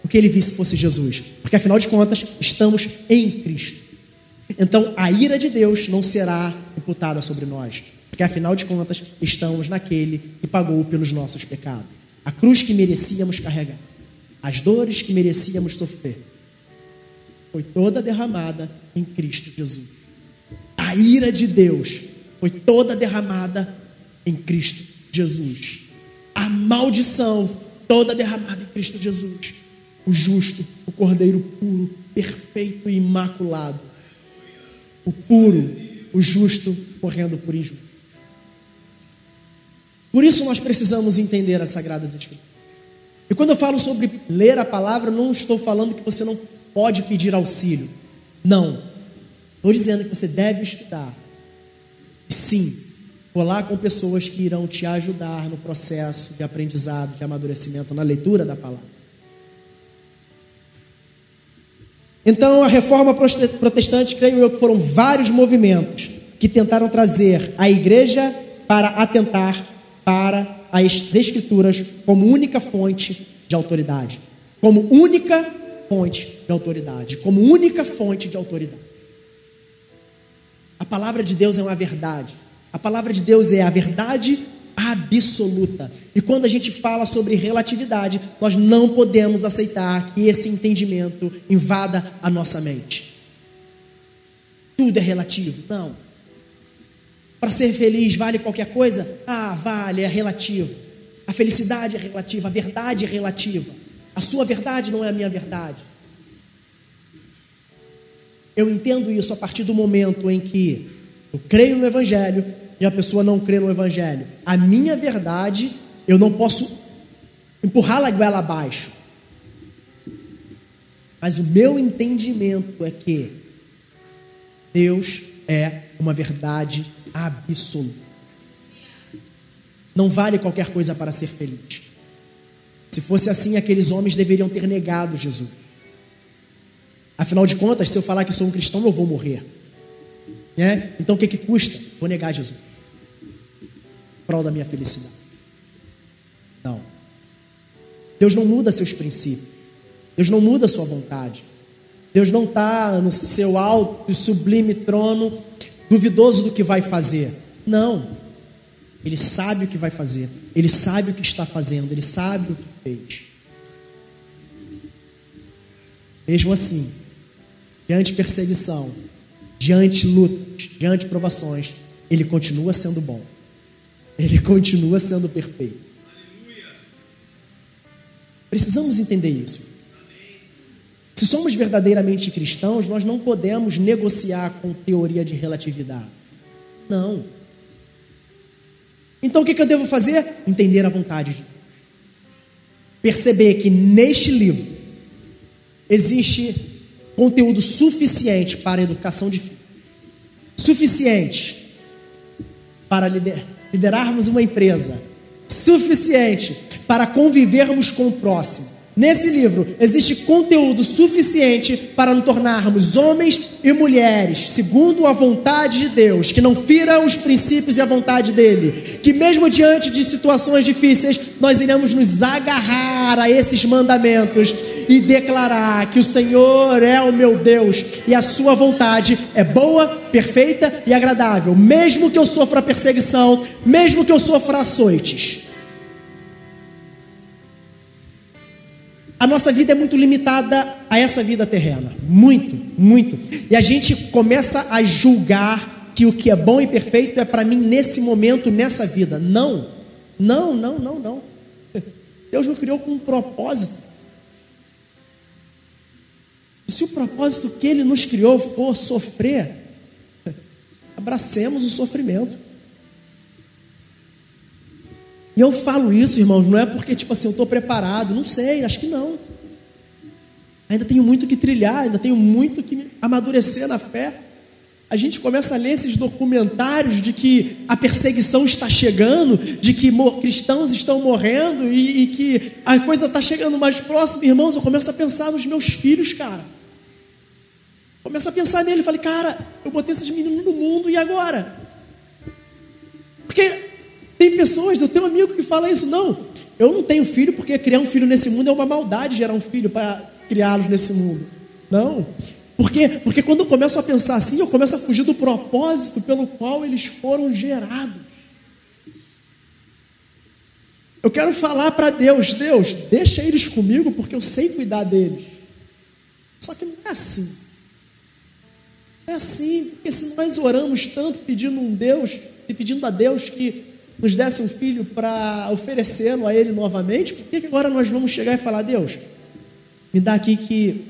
o que ele visse fosse Jesus. Porque afinal de contas, estamos em Cristo. Então a ira de Deus não será imputada sobre nós, porque afinal de contas estamos naquele que pagou pelos nossos pecados. A cruz que merecíamos carregar, as dores que merecíamos sofrer, foi toda derramada em Cristo Jesus. A ira de Deus foi toda derramada em Cristo Jesus. A maldição toda derramada em Cristo Jesus. O justo, o cordeiro puro, perfeito e imaculado o puro, o justo morrendo por injusto. Por isso nós precisamos entender as Sagradas Escrituras. E quando eu falo sobre ler a palavra, não estou falando que você não pode pedir auxílio. Não. Estou dizendo que você deve estudar. Sim, colar com pessoas que irão te ajudar no processo de aprendizado, de amadurecimento, na leitura da palavra. Então, a reforma protestante, creio eu, que foram vários movimentos que tentaram trazer a igreja para atentar para as escrituras como única fonte de autoridade, como única fonte de autoridade, como única fonte de autoridade. A palavra de Deus é uma verdade. A palavra de Deus é a verdade absoluta. E quando a gente fala sobre relatividade, nós não podemos aceitar que esse entendimento invada a nossa mente. Tudo é relativo. Não. Para ser feliz vale qualquer coisa? Ah, vale, é relativo. A felicidade é relativa, a verdade é relativa. A sua verdade não é a minha verdade. Eu entendo isso a partir do momento em que eu creio no Evangelho e a pessoa não crê no Evangelho. A minha verdade, eu não posso empurrá-la goela abaixo. Mas o meu entendimento é que Deus é uma verdade absoluta. Não vale qualquer coisa para ser feliz. Se fosse assim, aqueles homens deveriam ter negado Jesus. Afinal de contas, se eu falar que sou um cristão, eu vou morrer. Né? Então o que, que custa? Vou negar Jesus prol da minha felicidade. Não. Deus não muda seus princípios. Deus não muda sua vontade. Deus não está no seu alto e sublime trono, duvidoso do que vai fazer. Não. Ele sabe o que vai fazer. Ele sabe o que está fazendo. Ele sabe o que fez. Mesmo assim, diante perseguição, diante lutas, diante provações, ele continua sendo bom. Ele continua sendo perfeito. Precisamos entender isso. Se somos verdadeiramente cristãos, nós não podemos negociar com teoria de relatividade. Não. Então o que eu devo fazer? Entender a vontade de Deus. Perceber que neste livro existe conteúdo suficiente para a educação de filhos, suficiente para liderar liderarmos uma empresa suficiente para convivermos com o próximo. Nesse livro existe conteúdo suficiente para nos tornarmos homens e mulheres, segundo a vontade de Deus, que não fira os princípios e a vontade dele, que mesmo diante de situações difíceis, nós iremos nos agarrar a esses mandamentos e declarar que o Senhor é o meu Deus e a sua vontade é boa, perfeita e agradável, mesmo que eu sofra perseguição, mesmo que eu sofra açoites. A nossa vida é muito limitada a essa vida terrena, muito, muito. E a gente começa a julgar que o que é bom e perfeito é para mim nesse momento, nessa vida. Não, não, não, não, não. Deus nos criou com um propósito. E se o propósito que Ele nos criou for sofrer, abracemos o sofrimento. E eu falo isso, irmãos, não é porque, tipo assim, eu estou preparado, não sei, acho que não. Ainda tenho muito que trilhar, ainda tenho muito que amadurecer na fé. A gente começa a ler esses documentários de que a perseguição está chegando, de que cristãos estão morrendo e, e que a coisa está chegando mais próxima, irmãos. Eu começo a pensar nos meus filhos, cara. Começo a pensar nele, falei, cara, eu botei esses meninos no mundo e agora? Porque tem pessoas, eu tenho um amigo que fala isso, não, eu não tenho filho porque criar um filho nesse mundo é uma maldade gerar um filho para criá-los nesse mundo. Não. Por quê? Porque quando eu começo a pensar assim, eu começo a fugir do propósito pelo qual eles foram gerados. Eu quero falar para Deus, Deus, deixa eles comigo porque eu sei cuidar deles. Só que não é assim. É assim, porque se nós oramos tanto pedindo um Deus e pedindo a Deus que nos desse um filho para oferecê-lo a Ele novamente, por que agora nós vamos chegar e falar, Deus, me dá aqui que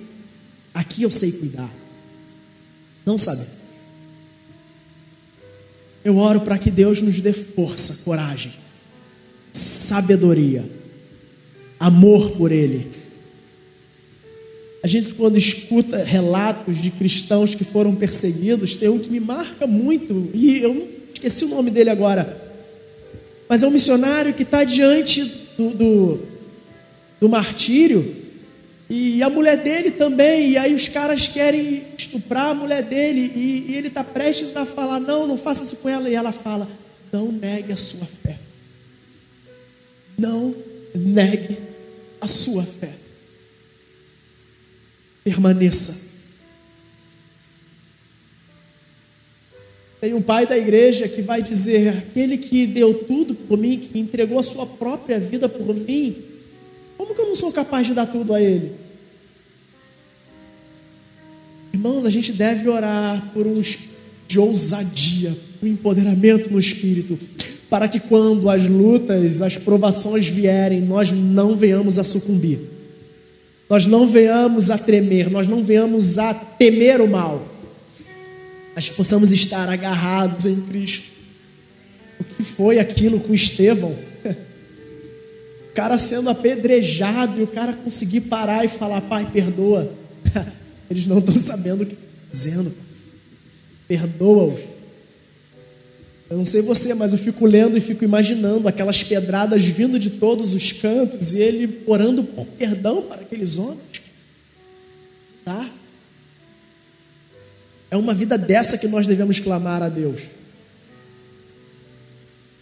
aqui eu sei cuidar? Não sabe? Eu oro para que Deus nos dê força, coragem, sabedoria, amor por Ele. A gente, quando escuta relatos de cristãos que foram perseguidos, tem um que me marca muito, e eu esqueci o nome dele agora mas é um missionário que está diante do, do, do martírio e a mulher dele também, e aí os caras querem estuprar a mulher dele, e, e ele está prestes a falar: Não, não faça isso com ela. E ela fala: Não negue a sua fé. Não negue a sua fé. Permaneça Tem um pai da igreja que vai dizer: aquele que deu tudo por mim, que entregou a sua própria vida por mim, como que eu não sou capaz de dar tudo a ele? Irmãos, a gente deve orar por um de ousadia, um empoderamento no espírito, para que quando as lutas, as provações vierem, nós não venhamos a sucumbir, nós não venhamos a tremer, nós não venhamos a temer o mal mas que possamos estar agarrados em Cristo. O que foi aquilo com Estevão? O cara sendo apedrejado e o cara conseguir parar e falar: Pai, perdoa. Eles não estão sabendo o que estão dizendo. Perdoa-os. Eu não sei você, mas eu fico lendo e fico imaginando aquelas pedradas vindo de todos os cantos e ele orando por perdão para aqueles homens. Tá? É uma vida dessa que nós devemos clamar a Deus.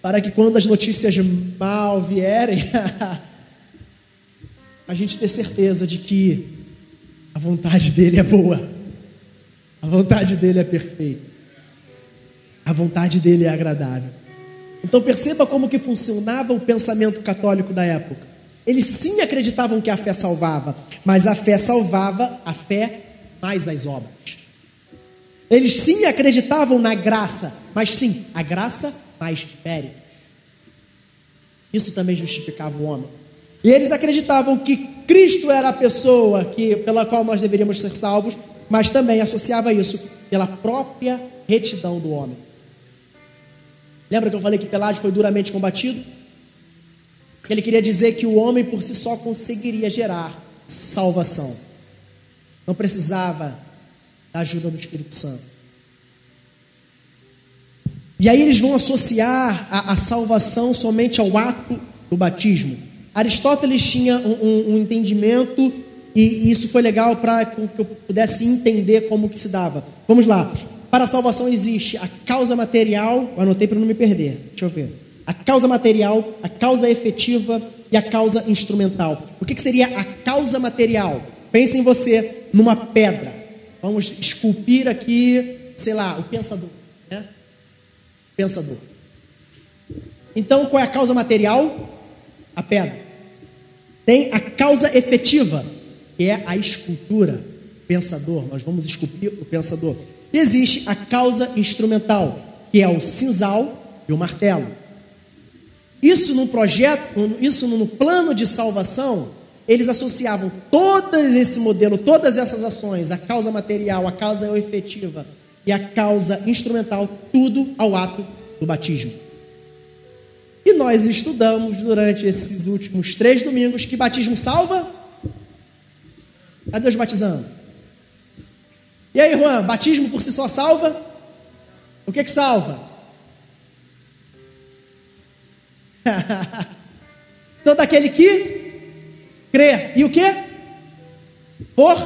Para que quando as notícias mal vierem, a gente ter certeza de que a vontade dele é boa. A vontade dele é perfeita. A vontade dele é agradável. Então perceba como que funcionava o pensamento católico da época. Eles sim acreditavam que a fé salvava, mas a fé salvava a fé mais as obras. Eles sim acreditavam na graça, mas sim, a graça mais mérito. Isso também justificava o homem. E eles acreditavam que Cristo era a pessoa que, pela qual nós deveríamos ser salvos, mas também associava isso pela própria retidão do homem. Lembra que eu falei que Pelágio foi duramente combatido? Porque ele queria dizer que o homem por si só conseguiria gerar salvação. Não precisava da ajuda do Espírito Santo. E aí eles vão associar a, a salvação somente ao ato do batismo. Aristóteles tinha um, um, um entendimento e, e isso foi legal para que eu pudesse entender como que se dava. Vamos lá. Para a salvação existe a causa material, anotei para não me perder. Deixa eu ver. A causa material, a causa efetiva e a causa instrumental. O que, que seria a causa material? Pense em você numa pedra. Vamos esculpir aqui, sei lá, o pensador. Né? Pensador. Então, qual é a causa material? A pedra. Tem a causa efetiva, que é a escultura. Pensador, nós vamos esculpir o pensador. E existe a causa instrumental, que é o cinzal e o martelo. Isso no projeto, isso no plano de salvação, eles associavam todo esse modelo, todas essas ações, a causa material, a causa efetiva e a causa instrumental, tudo ao ato do batismo. E nós estudamos durante esses últimos três domingos que batismo salva. Cadê os batizando? E aí, Juan, batismo por si só salva? O que que salva? Todo aquele que crê. E o que? Por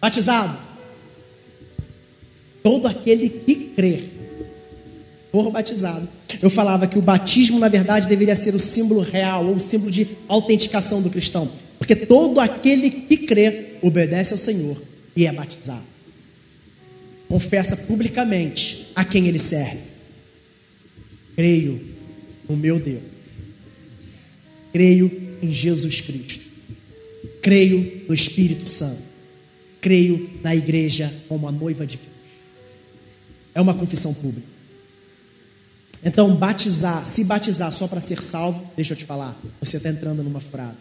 batizado. Todo aquele que crê. Por batizado. Eu falava que o batismo, na verdade, deveria ser o símbolo real, ou o símbolo de autenticação do cristão. Porque todo aquele que crê obedece ao Senhor e é batizado. Confessa publicamente a quem ele serve. Creio no meu Deus. Creio em Jesus Cristo. Creio no Espírito Santo. Creio na igreja como a noiva de Cristo. É uma confissão pública. Então, batizar, se batizar só para ser salvo, deixa eu te falar, você está entrando numa furada.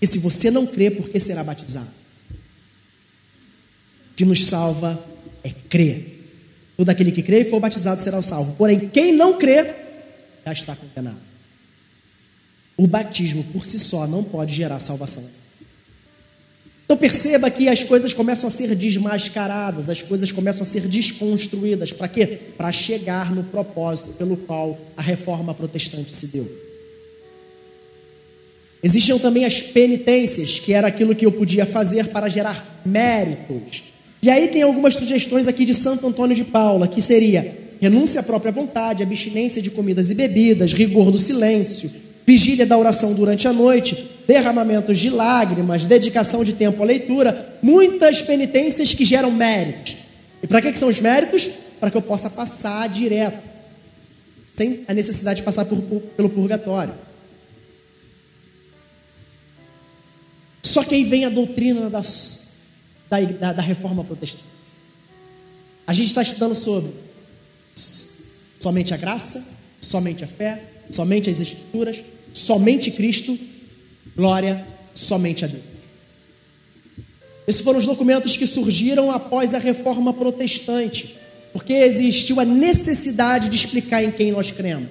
E se você não crê, por que será batizado? Que nos salva é crer. Todo aquele que crê e for batizado será salvo. Porém, quem não crê, já está condenado. O batismo por si só não pode gerar salvação. Então perceba que as coisas começam a ser desmascaradas, as coisas começam a ser desconstruídas. Para quê? Para chegar no propósito pelo qual a reforma protestante se deu. Existiam também as penitências, que era aquilo que eu podia fazer para gerar méritos. E aí tem algumas sugestões aqui de Santo Antônio de Paula, que seria renúncia à própria vontade, abstinência de comidas e bebidas, rigor do silêncio, vigília da oração durante a noite, derramamentos de lágrimas, dedicação de tempo à leitura, muitas penitências que geram méritos. E para que, são os méritos? Para que eu possa passar direto, sem a necessidade de passar por, por, pelo purgatório. Só que aí vem a doutrina das, da, da, da reforma protestante. A gente está estudando sobre Somente a graça, somente a fé, somente as Escrituras, somente Cristo, glória, somente a Deus. Esses foram os documentos que surgiram após a reforma protestante, porque existiu a necessidade de explicar em quem nós cremos.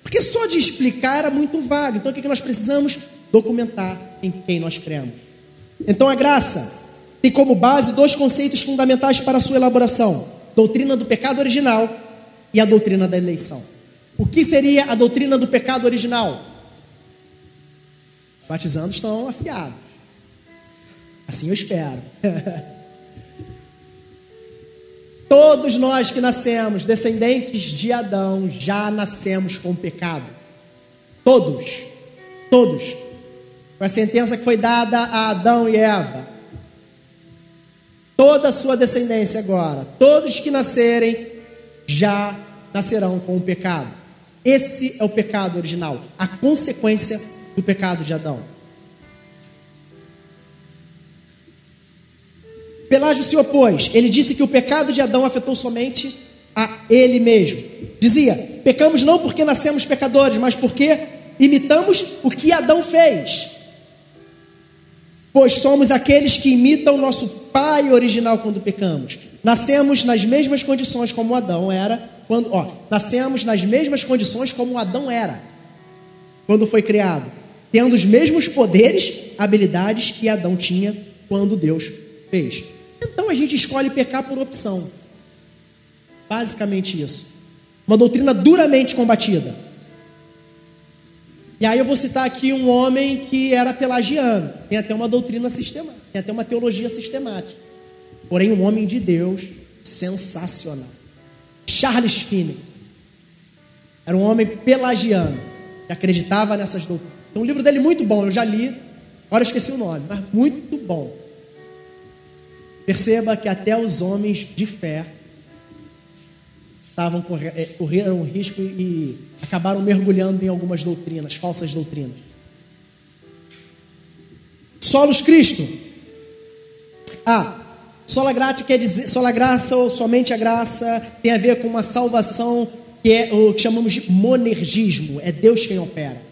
Porque só de explicar era muito vago. Então o que nós precisamos? Documentar em quem nós cremos. Então a graça tem como base dois conceitos fundamentais para a sua elaboração: doutrina do pecado original e a doutrina da eleição. O que seria a doutrina do pecado original? Batizando estão afiados. Assim eu espero. Todos nós que nascemos descendentes de Adão já nascemos com pecado. Todos. Todos. Com a sentença que foi dada a Adão e Eva. Toda a sua descendência agora. Todos que nascerem já nascerão com o pecado. Esse é o pecado original, a consequência do pecado de Adão. Pelágio se opôs. Ele disse que o pecado de Adão afetou somente a ele mesmo. Dizia: pecamos não porque nascemos pecadores, mas porque imitamos o que Adão fez. Pois somos aqueles que imitam nosso pai original quando pecamos. Nascemos nas mesmas condições como Adão era, quando, ó, nascemos nas mesmas condições como Adão era, quando foi criado, tendo os mesmos poderes, habilidades que Adão tinha quando Deus fez. Então a gente escolhe pecar por opção. Basicamente isso. Uma doutrina duramente combatida. E aí eu vou citar aqui um homem que era pelagiano. Tem até uma doutrina sistemática, tem até uma teologia sistemática. Porém, um homem de Deus sensacional. Charles Finney era um homem pelagiano que acreditava nessas doutrinas. Tem um livro dele muito bom, eu já li, agora eu esqueci o nome, mas muito bom. Perceba que até os homens de fé estavam é, correram risco e acabaram mergulhando em algumas doutrinas, falsas doutrinas. Solos Cristo. Ah, sola graça quer dizer, sola graça ou somente a graça tem a ver com uma salvação que é o que chamamos de monergismo, é Deus quem opera.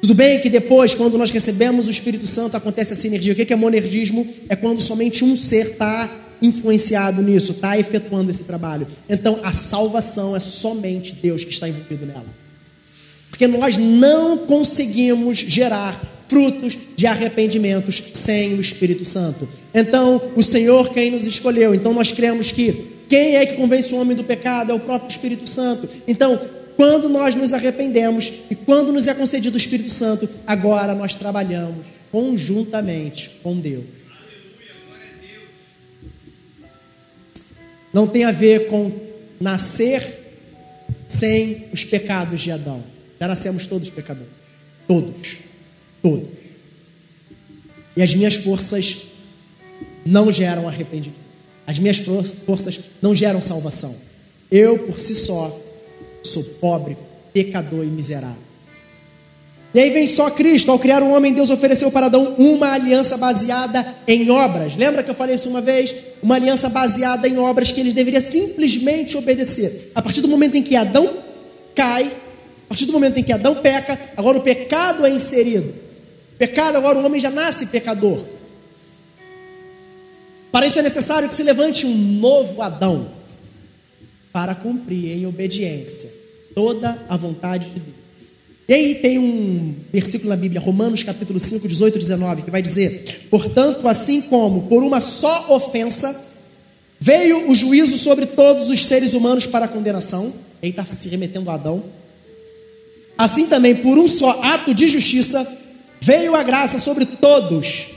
Tudo bem que depois, quando nós recebemos o Espírito Santo, acontece a sinergia. O que é monergismo? É quando somente um ser está influenciado nisso, está efetuando esse trabalho. Então, a salvação é somente Deus que está envolvido nela. Porque nós não conseguimos gerar frutos de arrependimentos sem o Espírito Santo. Então, o Senhor quem nos escolheu. Então, nós cremos que quem é que convence o homem do pecado é o próprio Espírito Santo. Então, quando nós nos arrependemos e quando nos é concedido o Espírito Santo, agora nós trabalhamos conjuntamente com Deus. Não tem a ver com nascer sem os pecados de Adão. Já nascemos todos pecadores. Todos. Todos. E as minhas forças não geram arrependimento. As minhas forças não geram salvação. Eu, por si só, sou pobre, pecador e miserável. E aí vem só Cristo. Ao criar um homem, Deus ofereceu para Adão uma aliança baseada em obras. Lembra que eu falei isso uma vez? Uma aliança baseada em obras que ele deveria simplesmente obedecer. A partir do momento em que Adão cai, a partir do momento em que Adão peca, agora o pecado é inserido. Pecado, agora o homem já nasce pecador. Para isso é necessário que se levante um novo Adão para cumprir em obediência toda a vontade de Deus. E aí tem um versículo na Bíblia, Romanos capítulo 5, 18 e 19, que vai dizer: Portanto, assim como por uma só ofensa veio o juízo sobre todos os seres humanos para a condenação, ele está se remetendo a Adão, assim também por um só ato de justiça veio a graça sobre todos.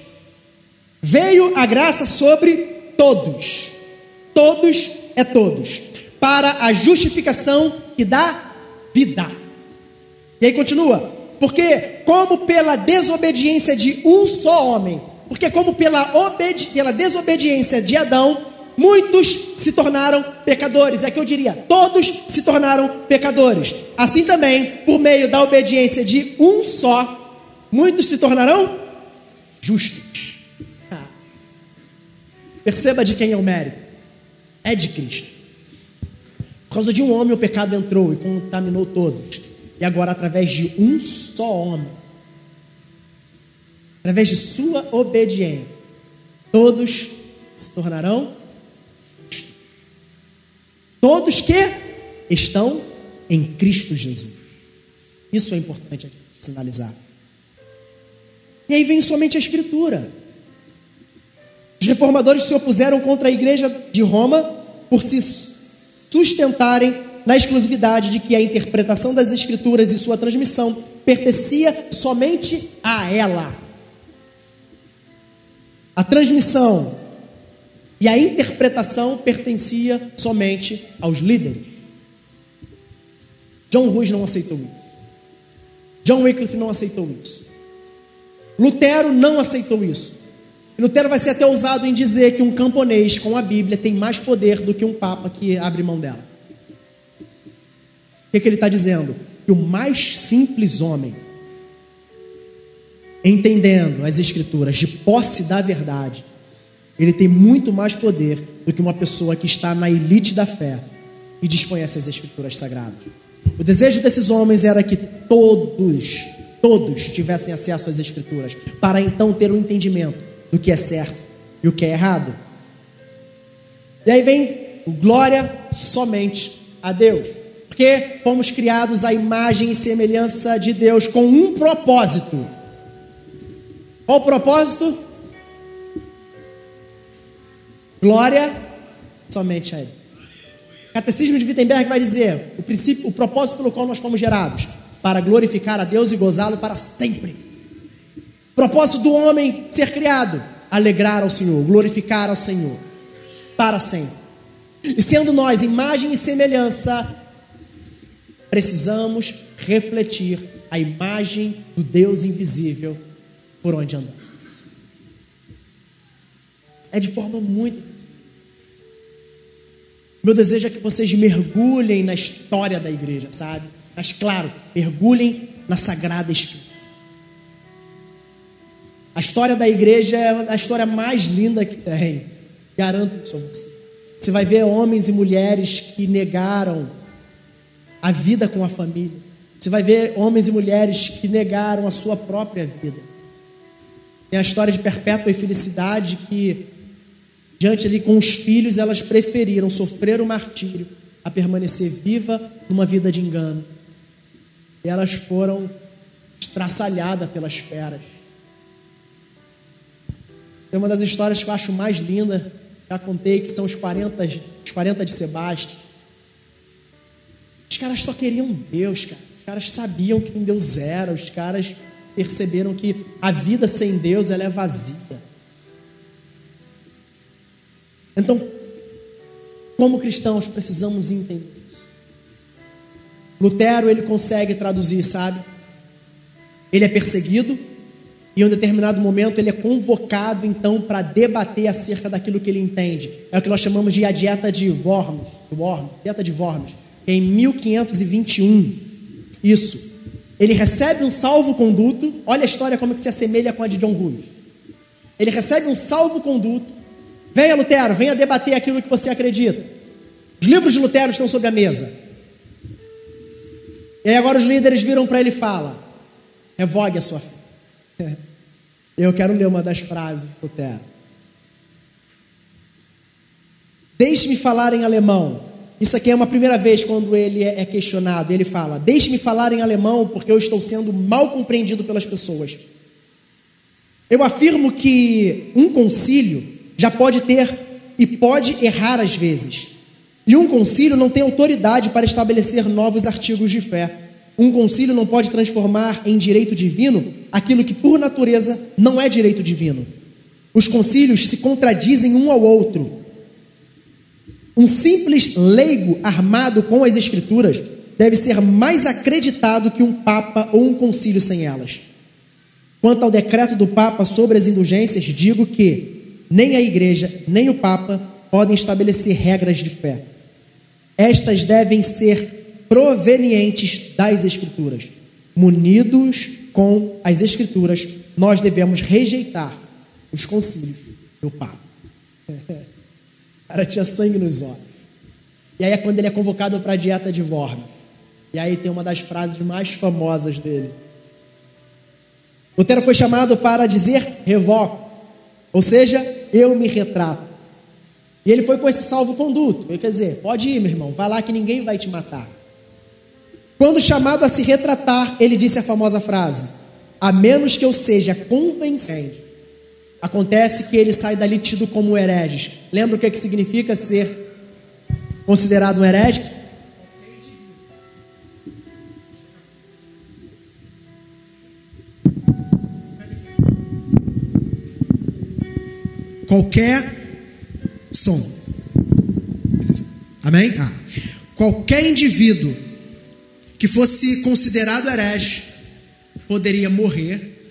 Veio a graça sobre todos. Todos é todos para a justificação que dá vida. E aí continua, porque como pela desobediência de um só homem, porque como pela, pela desobediência de Adão, muitos se tornaram pecadores. É que eu diria, todos se tornaram pecadores. Assim também, por meio da obediência de um só, muitos se tornarão justos. Ah. Perceba de quem é o mérito. É de Cristo. Por causa de um homem o pecado entrou e contaminou todos. E agora, através de um só homem, através de sua obediência, todos se tornarão todos que estão em Cristo Jesus. Isso é importante sinalizar. E aí vem somente a Escritura. Os reformadores se opuseram contra a igreja de Roma por se sustentarem na exclusividade de que a interpretação das Escrituras e sua transmissão pertencia somente a ela. A transmissão e a interpretação pertencia somente aos líderes. John Ruiz não aceitou isso. John Wycliffe não aceitou isso. Lutero não aceitou isso. Lutero vai ser até ousado em dizer que um camponês com a Bíblia tem mais poder do que um papa que abre mão dela. Que, que ele está dizendo? Que o mais simples homem, entendendo as Escrituras de posse da verdade, ele tem muito mais poder do que uma pessoa que está na elite da fé e desconhece as Escrituras sagradas. O desejo desses homens era que todos, todos tivessem acesso às Escrituras, para então ter um entendimento do que é certo e o que é errado. E aí vem glória somente a Deus. Porque fomos criados à imagem e semelhança de Deus com um propósito. Qual o propósito? Glória somente a Ele. O Catecismo de Wittenberg vai dizer o princípio, o propósito pelo qual nós fomos gerados, para glorificar a Deus e gozá-lo para sempre. Propósito do homem ser criado: alegrar ao Senhor, glorificar ao Senhor, para sempre. E sendo nós imagem e semelhança, precisamos refletir a imagem do Deus invisível por onde andar. É de forma muito. Meu desejo é que vocês mergulhem na história da igreja, sabe? Mas, claro, mergulhem na Sagrada Escritura. A história da igreja é a história mais linda que tem. Garanto isso a você. Você vai ver homens e mulheres que negaram a vida com a família. Você vai ver homens e mulheres que negaram a sua própria vida. Tem a história de perpétua felicidade que, diante ali com os filhos, elas preferiram sofrer o martírio a permanecer viva numa vida de engano. E elas foram estraçalhadas pelas feras. Tem uma das histórias que eu acho mais linda, já contei, que são os 40, os 40 de Sebastião. Os caras só queriam Deus, cara. Os caras sabiam quem Deus era, os caras perceberam que a vida sem Deus ela é vazia. Então, como cristãos, precisamos entender. Lutero ele consegue traduzir, sabe? Ele é perseguido, e em um determinado momento ele é convocado então para debater acerca daquilo que ele entende. É o que nós chamamos de a dieta de Worms, dieta de Worms. Em 1521, isso. Ele recebe um salvo-conduto. Olha a história como que se assemelha com a de John Gould. Ele recebe um salvo-conduto. Venha, Lutero, venha debater aquilo que você acredita. Os livros de Lutero estão sobre a mesa. E agora os líderes viram para ele e falam: revogue a sua fé. Eu quero ler uma das frases do Lutero. Deixe-me falar em alemão. Isso aqui é uma primeira vez quando ele é, é questionado. Ele fala: Deixe-me falar em alemão porque eu estou sendo mal compreendido pelas pessoas. Eu afirmo que um concílio já pode ter e pode errar às vezes. E um concílio não tem autoridade para estabelecer novos artigos de fé. Um concílio não pode transformar em direito divino aquilo que, por natureza, não é direito divino. Os concílios se contradizem um ao outro. Um simples leigo armado com as Escrituras deve ser mais acreditado que um Papa ou um concílio sem elas. Quanto ao decreto do Papa sobre as indulgências, digo que nem a Igreja nem o Papa podem estabelecer regras de fé. Estas devem ser provenientes das Escrituras. Munidos com as Escrituras, nós devemos rejeitar os concílios do Papa. O cara tinha sangue nos olhos. E aí é quando ele é convocado para a dieta de Worms. E aí tem uma das frases mais famosas dele. Lutero foi chamado para dizer revoco, ou seja, eu me retrato. E ele foi com esse salvo-conduto. Quer dizer, pode ir, meu irmão, vai lá que ninguém vai te matar. Quando chamado a se retratar, ele disse a famosa frase: A menos que eu seja convencente. Acontece que ele sai dali tido como herege. Lembra o que, é que significa ser considerado um herege? Qualquer som. Amém? Ah. Qualquer indivíduo que fosse considerado herege, poderia morrer,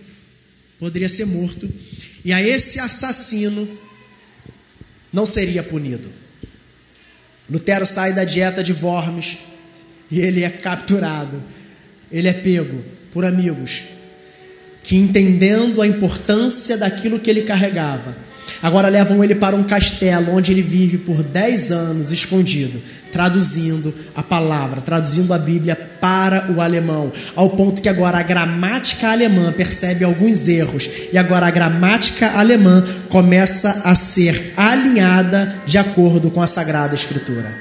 poderia ser morto, e a esse assassino não seria punido. Lutero sai da dieta de Worms e ele é capturado, ele é pego por amigos que, entendendo a importância daquilo que ele carregava, agora levam ele para um castelo onde ele vive por 10 anos escondido, traduzindo a palavra, traduzindo a Bíblia para o alemão, ao ponto que agora a gramática alemã percebe alguns erros e agora a gramática alemã começa a ser alinhada de acordo com a Sagrada Escritura.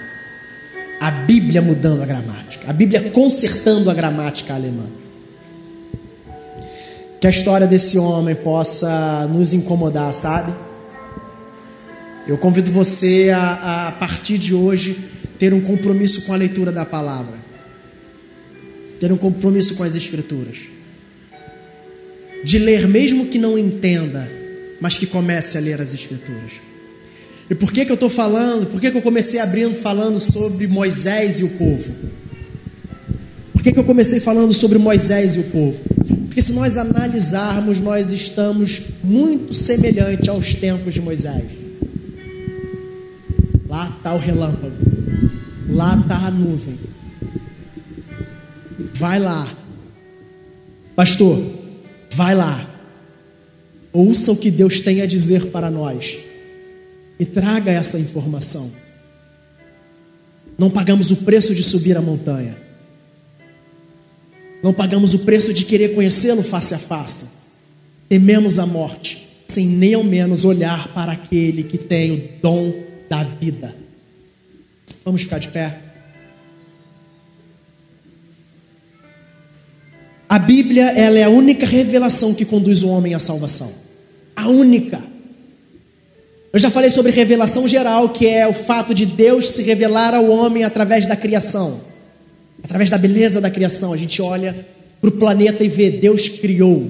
A Bíblia mudando a gramática, a Bíblia consertando a gramática alemã. Que a história desse homem possa nos incomodar, sabe? Eu convido você a, a partir de hoje ter um compromisso com a leitura da palavra, ter um compromisso com as Escrituras, de ler mesmo que não entenda, mas que comece a ler as Escrituras. E por que, que eu estou falando? Por que, que eu comecei abrindo falando sobre Moisés e o povo? Por que, que eu comecei falando sobre Moisés e o povo? Porque se nós analisarmos, nós estamos muito semelhante aos tempos de Moisés. Lá está o relâmpago, lá está a nuvem. Vai lá, pastor, vai lá. Ouça o que Deus tem a dizer para nós e traga essa informação. Não pagamos o preço de subir a montanha. Não pagamos o preço de querer conhecê-lo face a face. Tememos a morte, sem nem ao menos olhar para aquele que tem o dom da vida. Vamos ficar de pé? A Bíblia, ela é a única revelação que conduz o homem à salvação. A única. Eu já falei sobre revelação geral, que é o fato de Deus se revelar ao homem através da criação, através da beleza da criação. A gente olha para o planeta e vê Deus criou.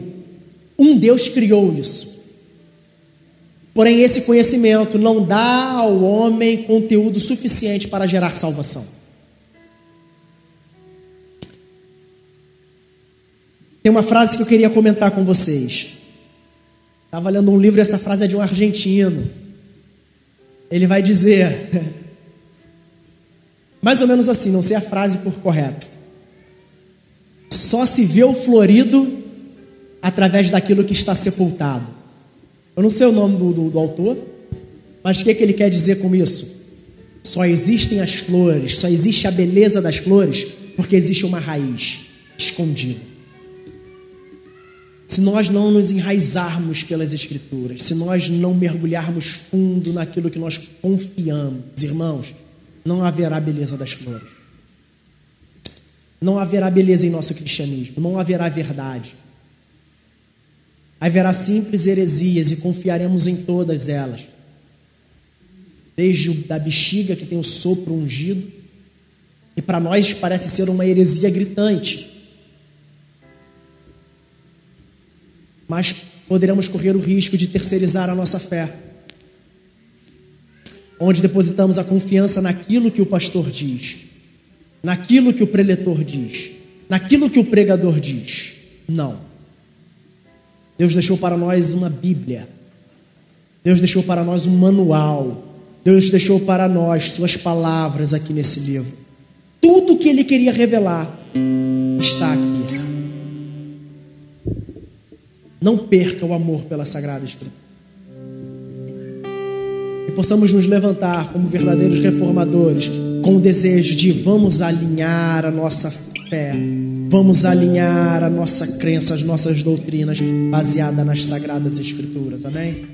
Um Deus criou isso. Porém, esse conhecimento não dá ao homem conteúdo suficiente para gerar salvação. Tem uma frase que eu queria comentar com vocês. Estava lendo um livro e essa frase é de um argentino. Ele vai dizer, mais ou menos assim, não sei a frase por correto. Só se vê o florido através daquilo que está sepultado. Eu não sei o nome do, do, do autor, mas o que, é que ele quer dizer com isso? Só existem as flores, só existe a beleza das flores porque existe uma raiz escondida se nós não nos enraizarmos pelas Escrituras, se nós não mergulharmos fundo naquilo que nós confiamos, irmãos, não haverá beleza das flores. Não haverá beleza em nosso cristianismo, não haverá verdade. Haverá simples heresias e confiaremos em todas elas. Desde da bexiga que tem o sopro ungido, e para nós parece ser uma heresia gritante. mas poderemos correr o risco de terceirizar a nossa fé, onde depositamos a confiança naquilo que o pastor diz, naquilo que o preletor diz, naquilo que o pregador diz. Não. Deus deixou para nós uma Bíblia. Deus deixou para nós um manual. Deus deixou para nós suas palavras aqui nesse livro. Tudo que ele queria revelar está aqui. Não perca o amor pela Sagrada Escritura. E possamos nos levantar como verdadeiros reformadores, com o desejo de vamos alinhar a nossa fé, vamos alinhar a nossa crença, as nossas doutrinas, baseada nas Sagradas Escrituras. Amém?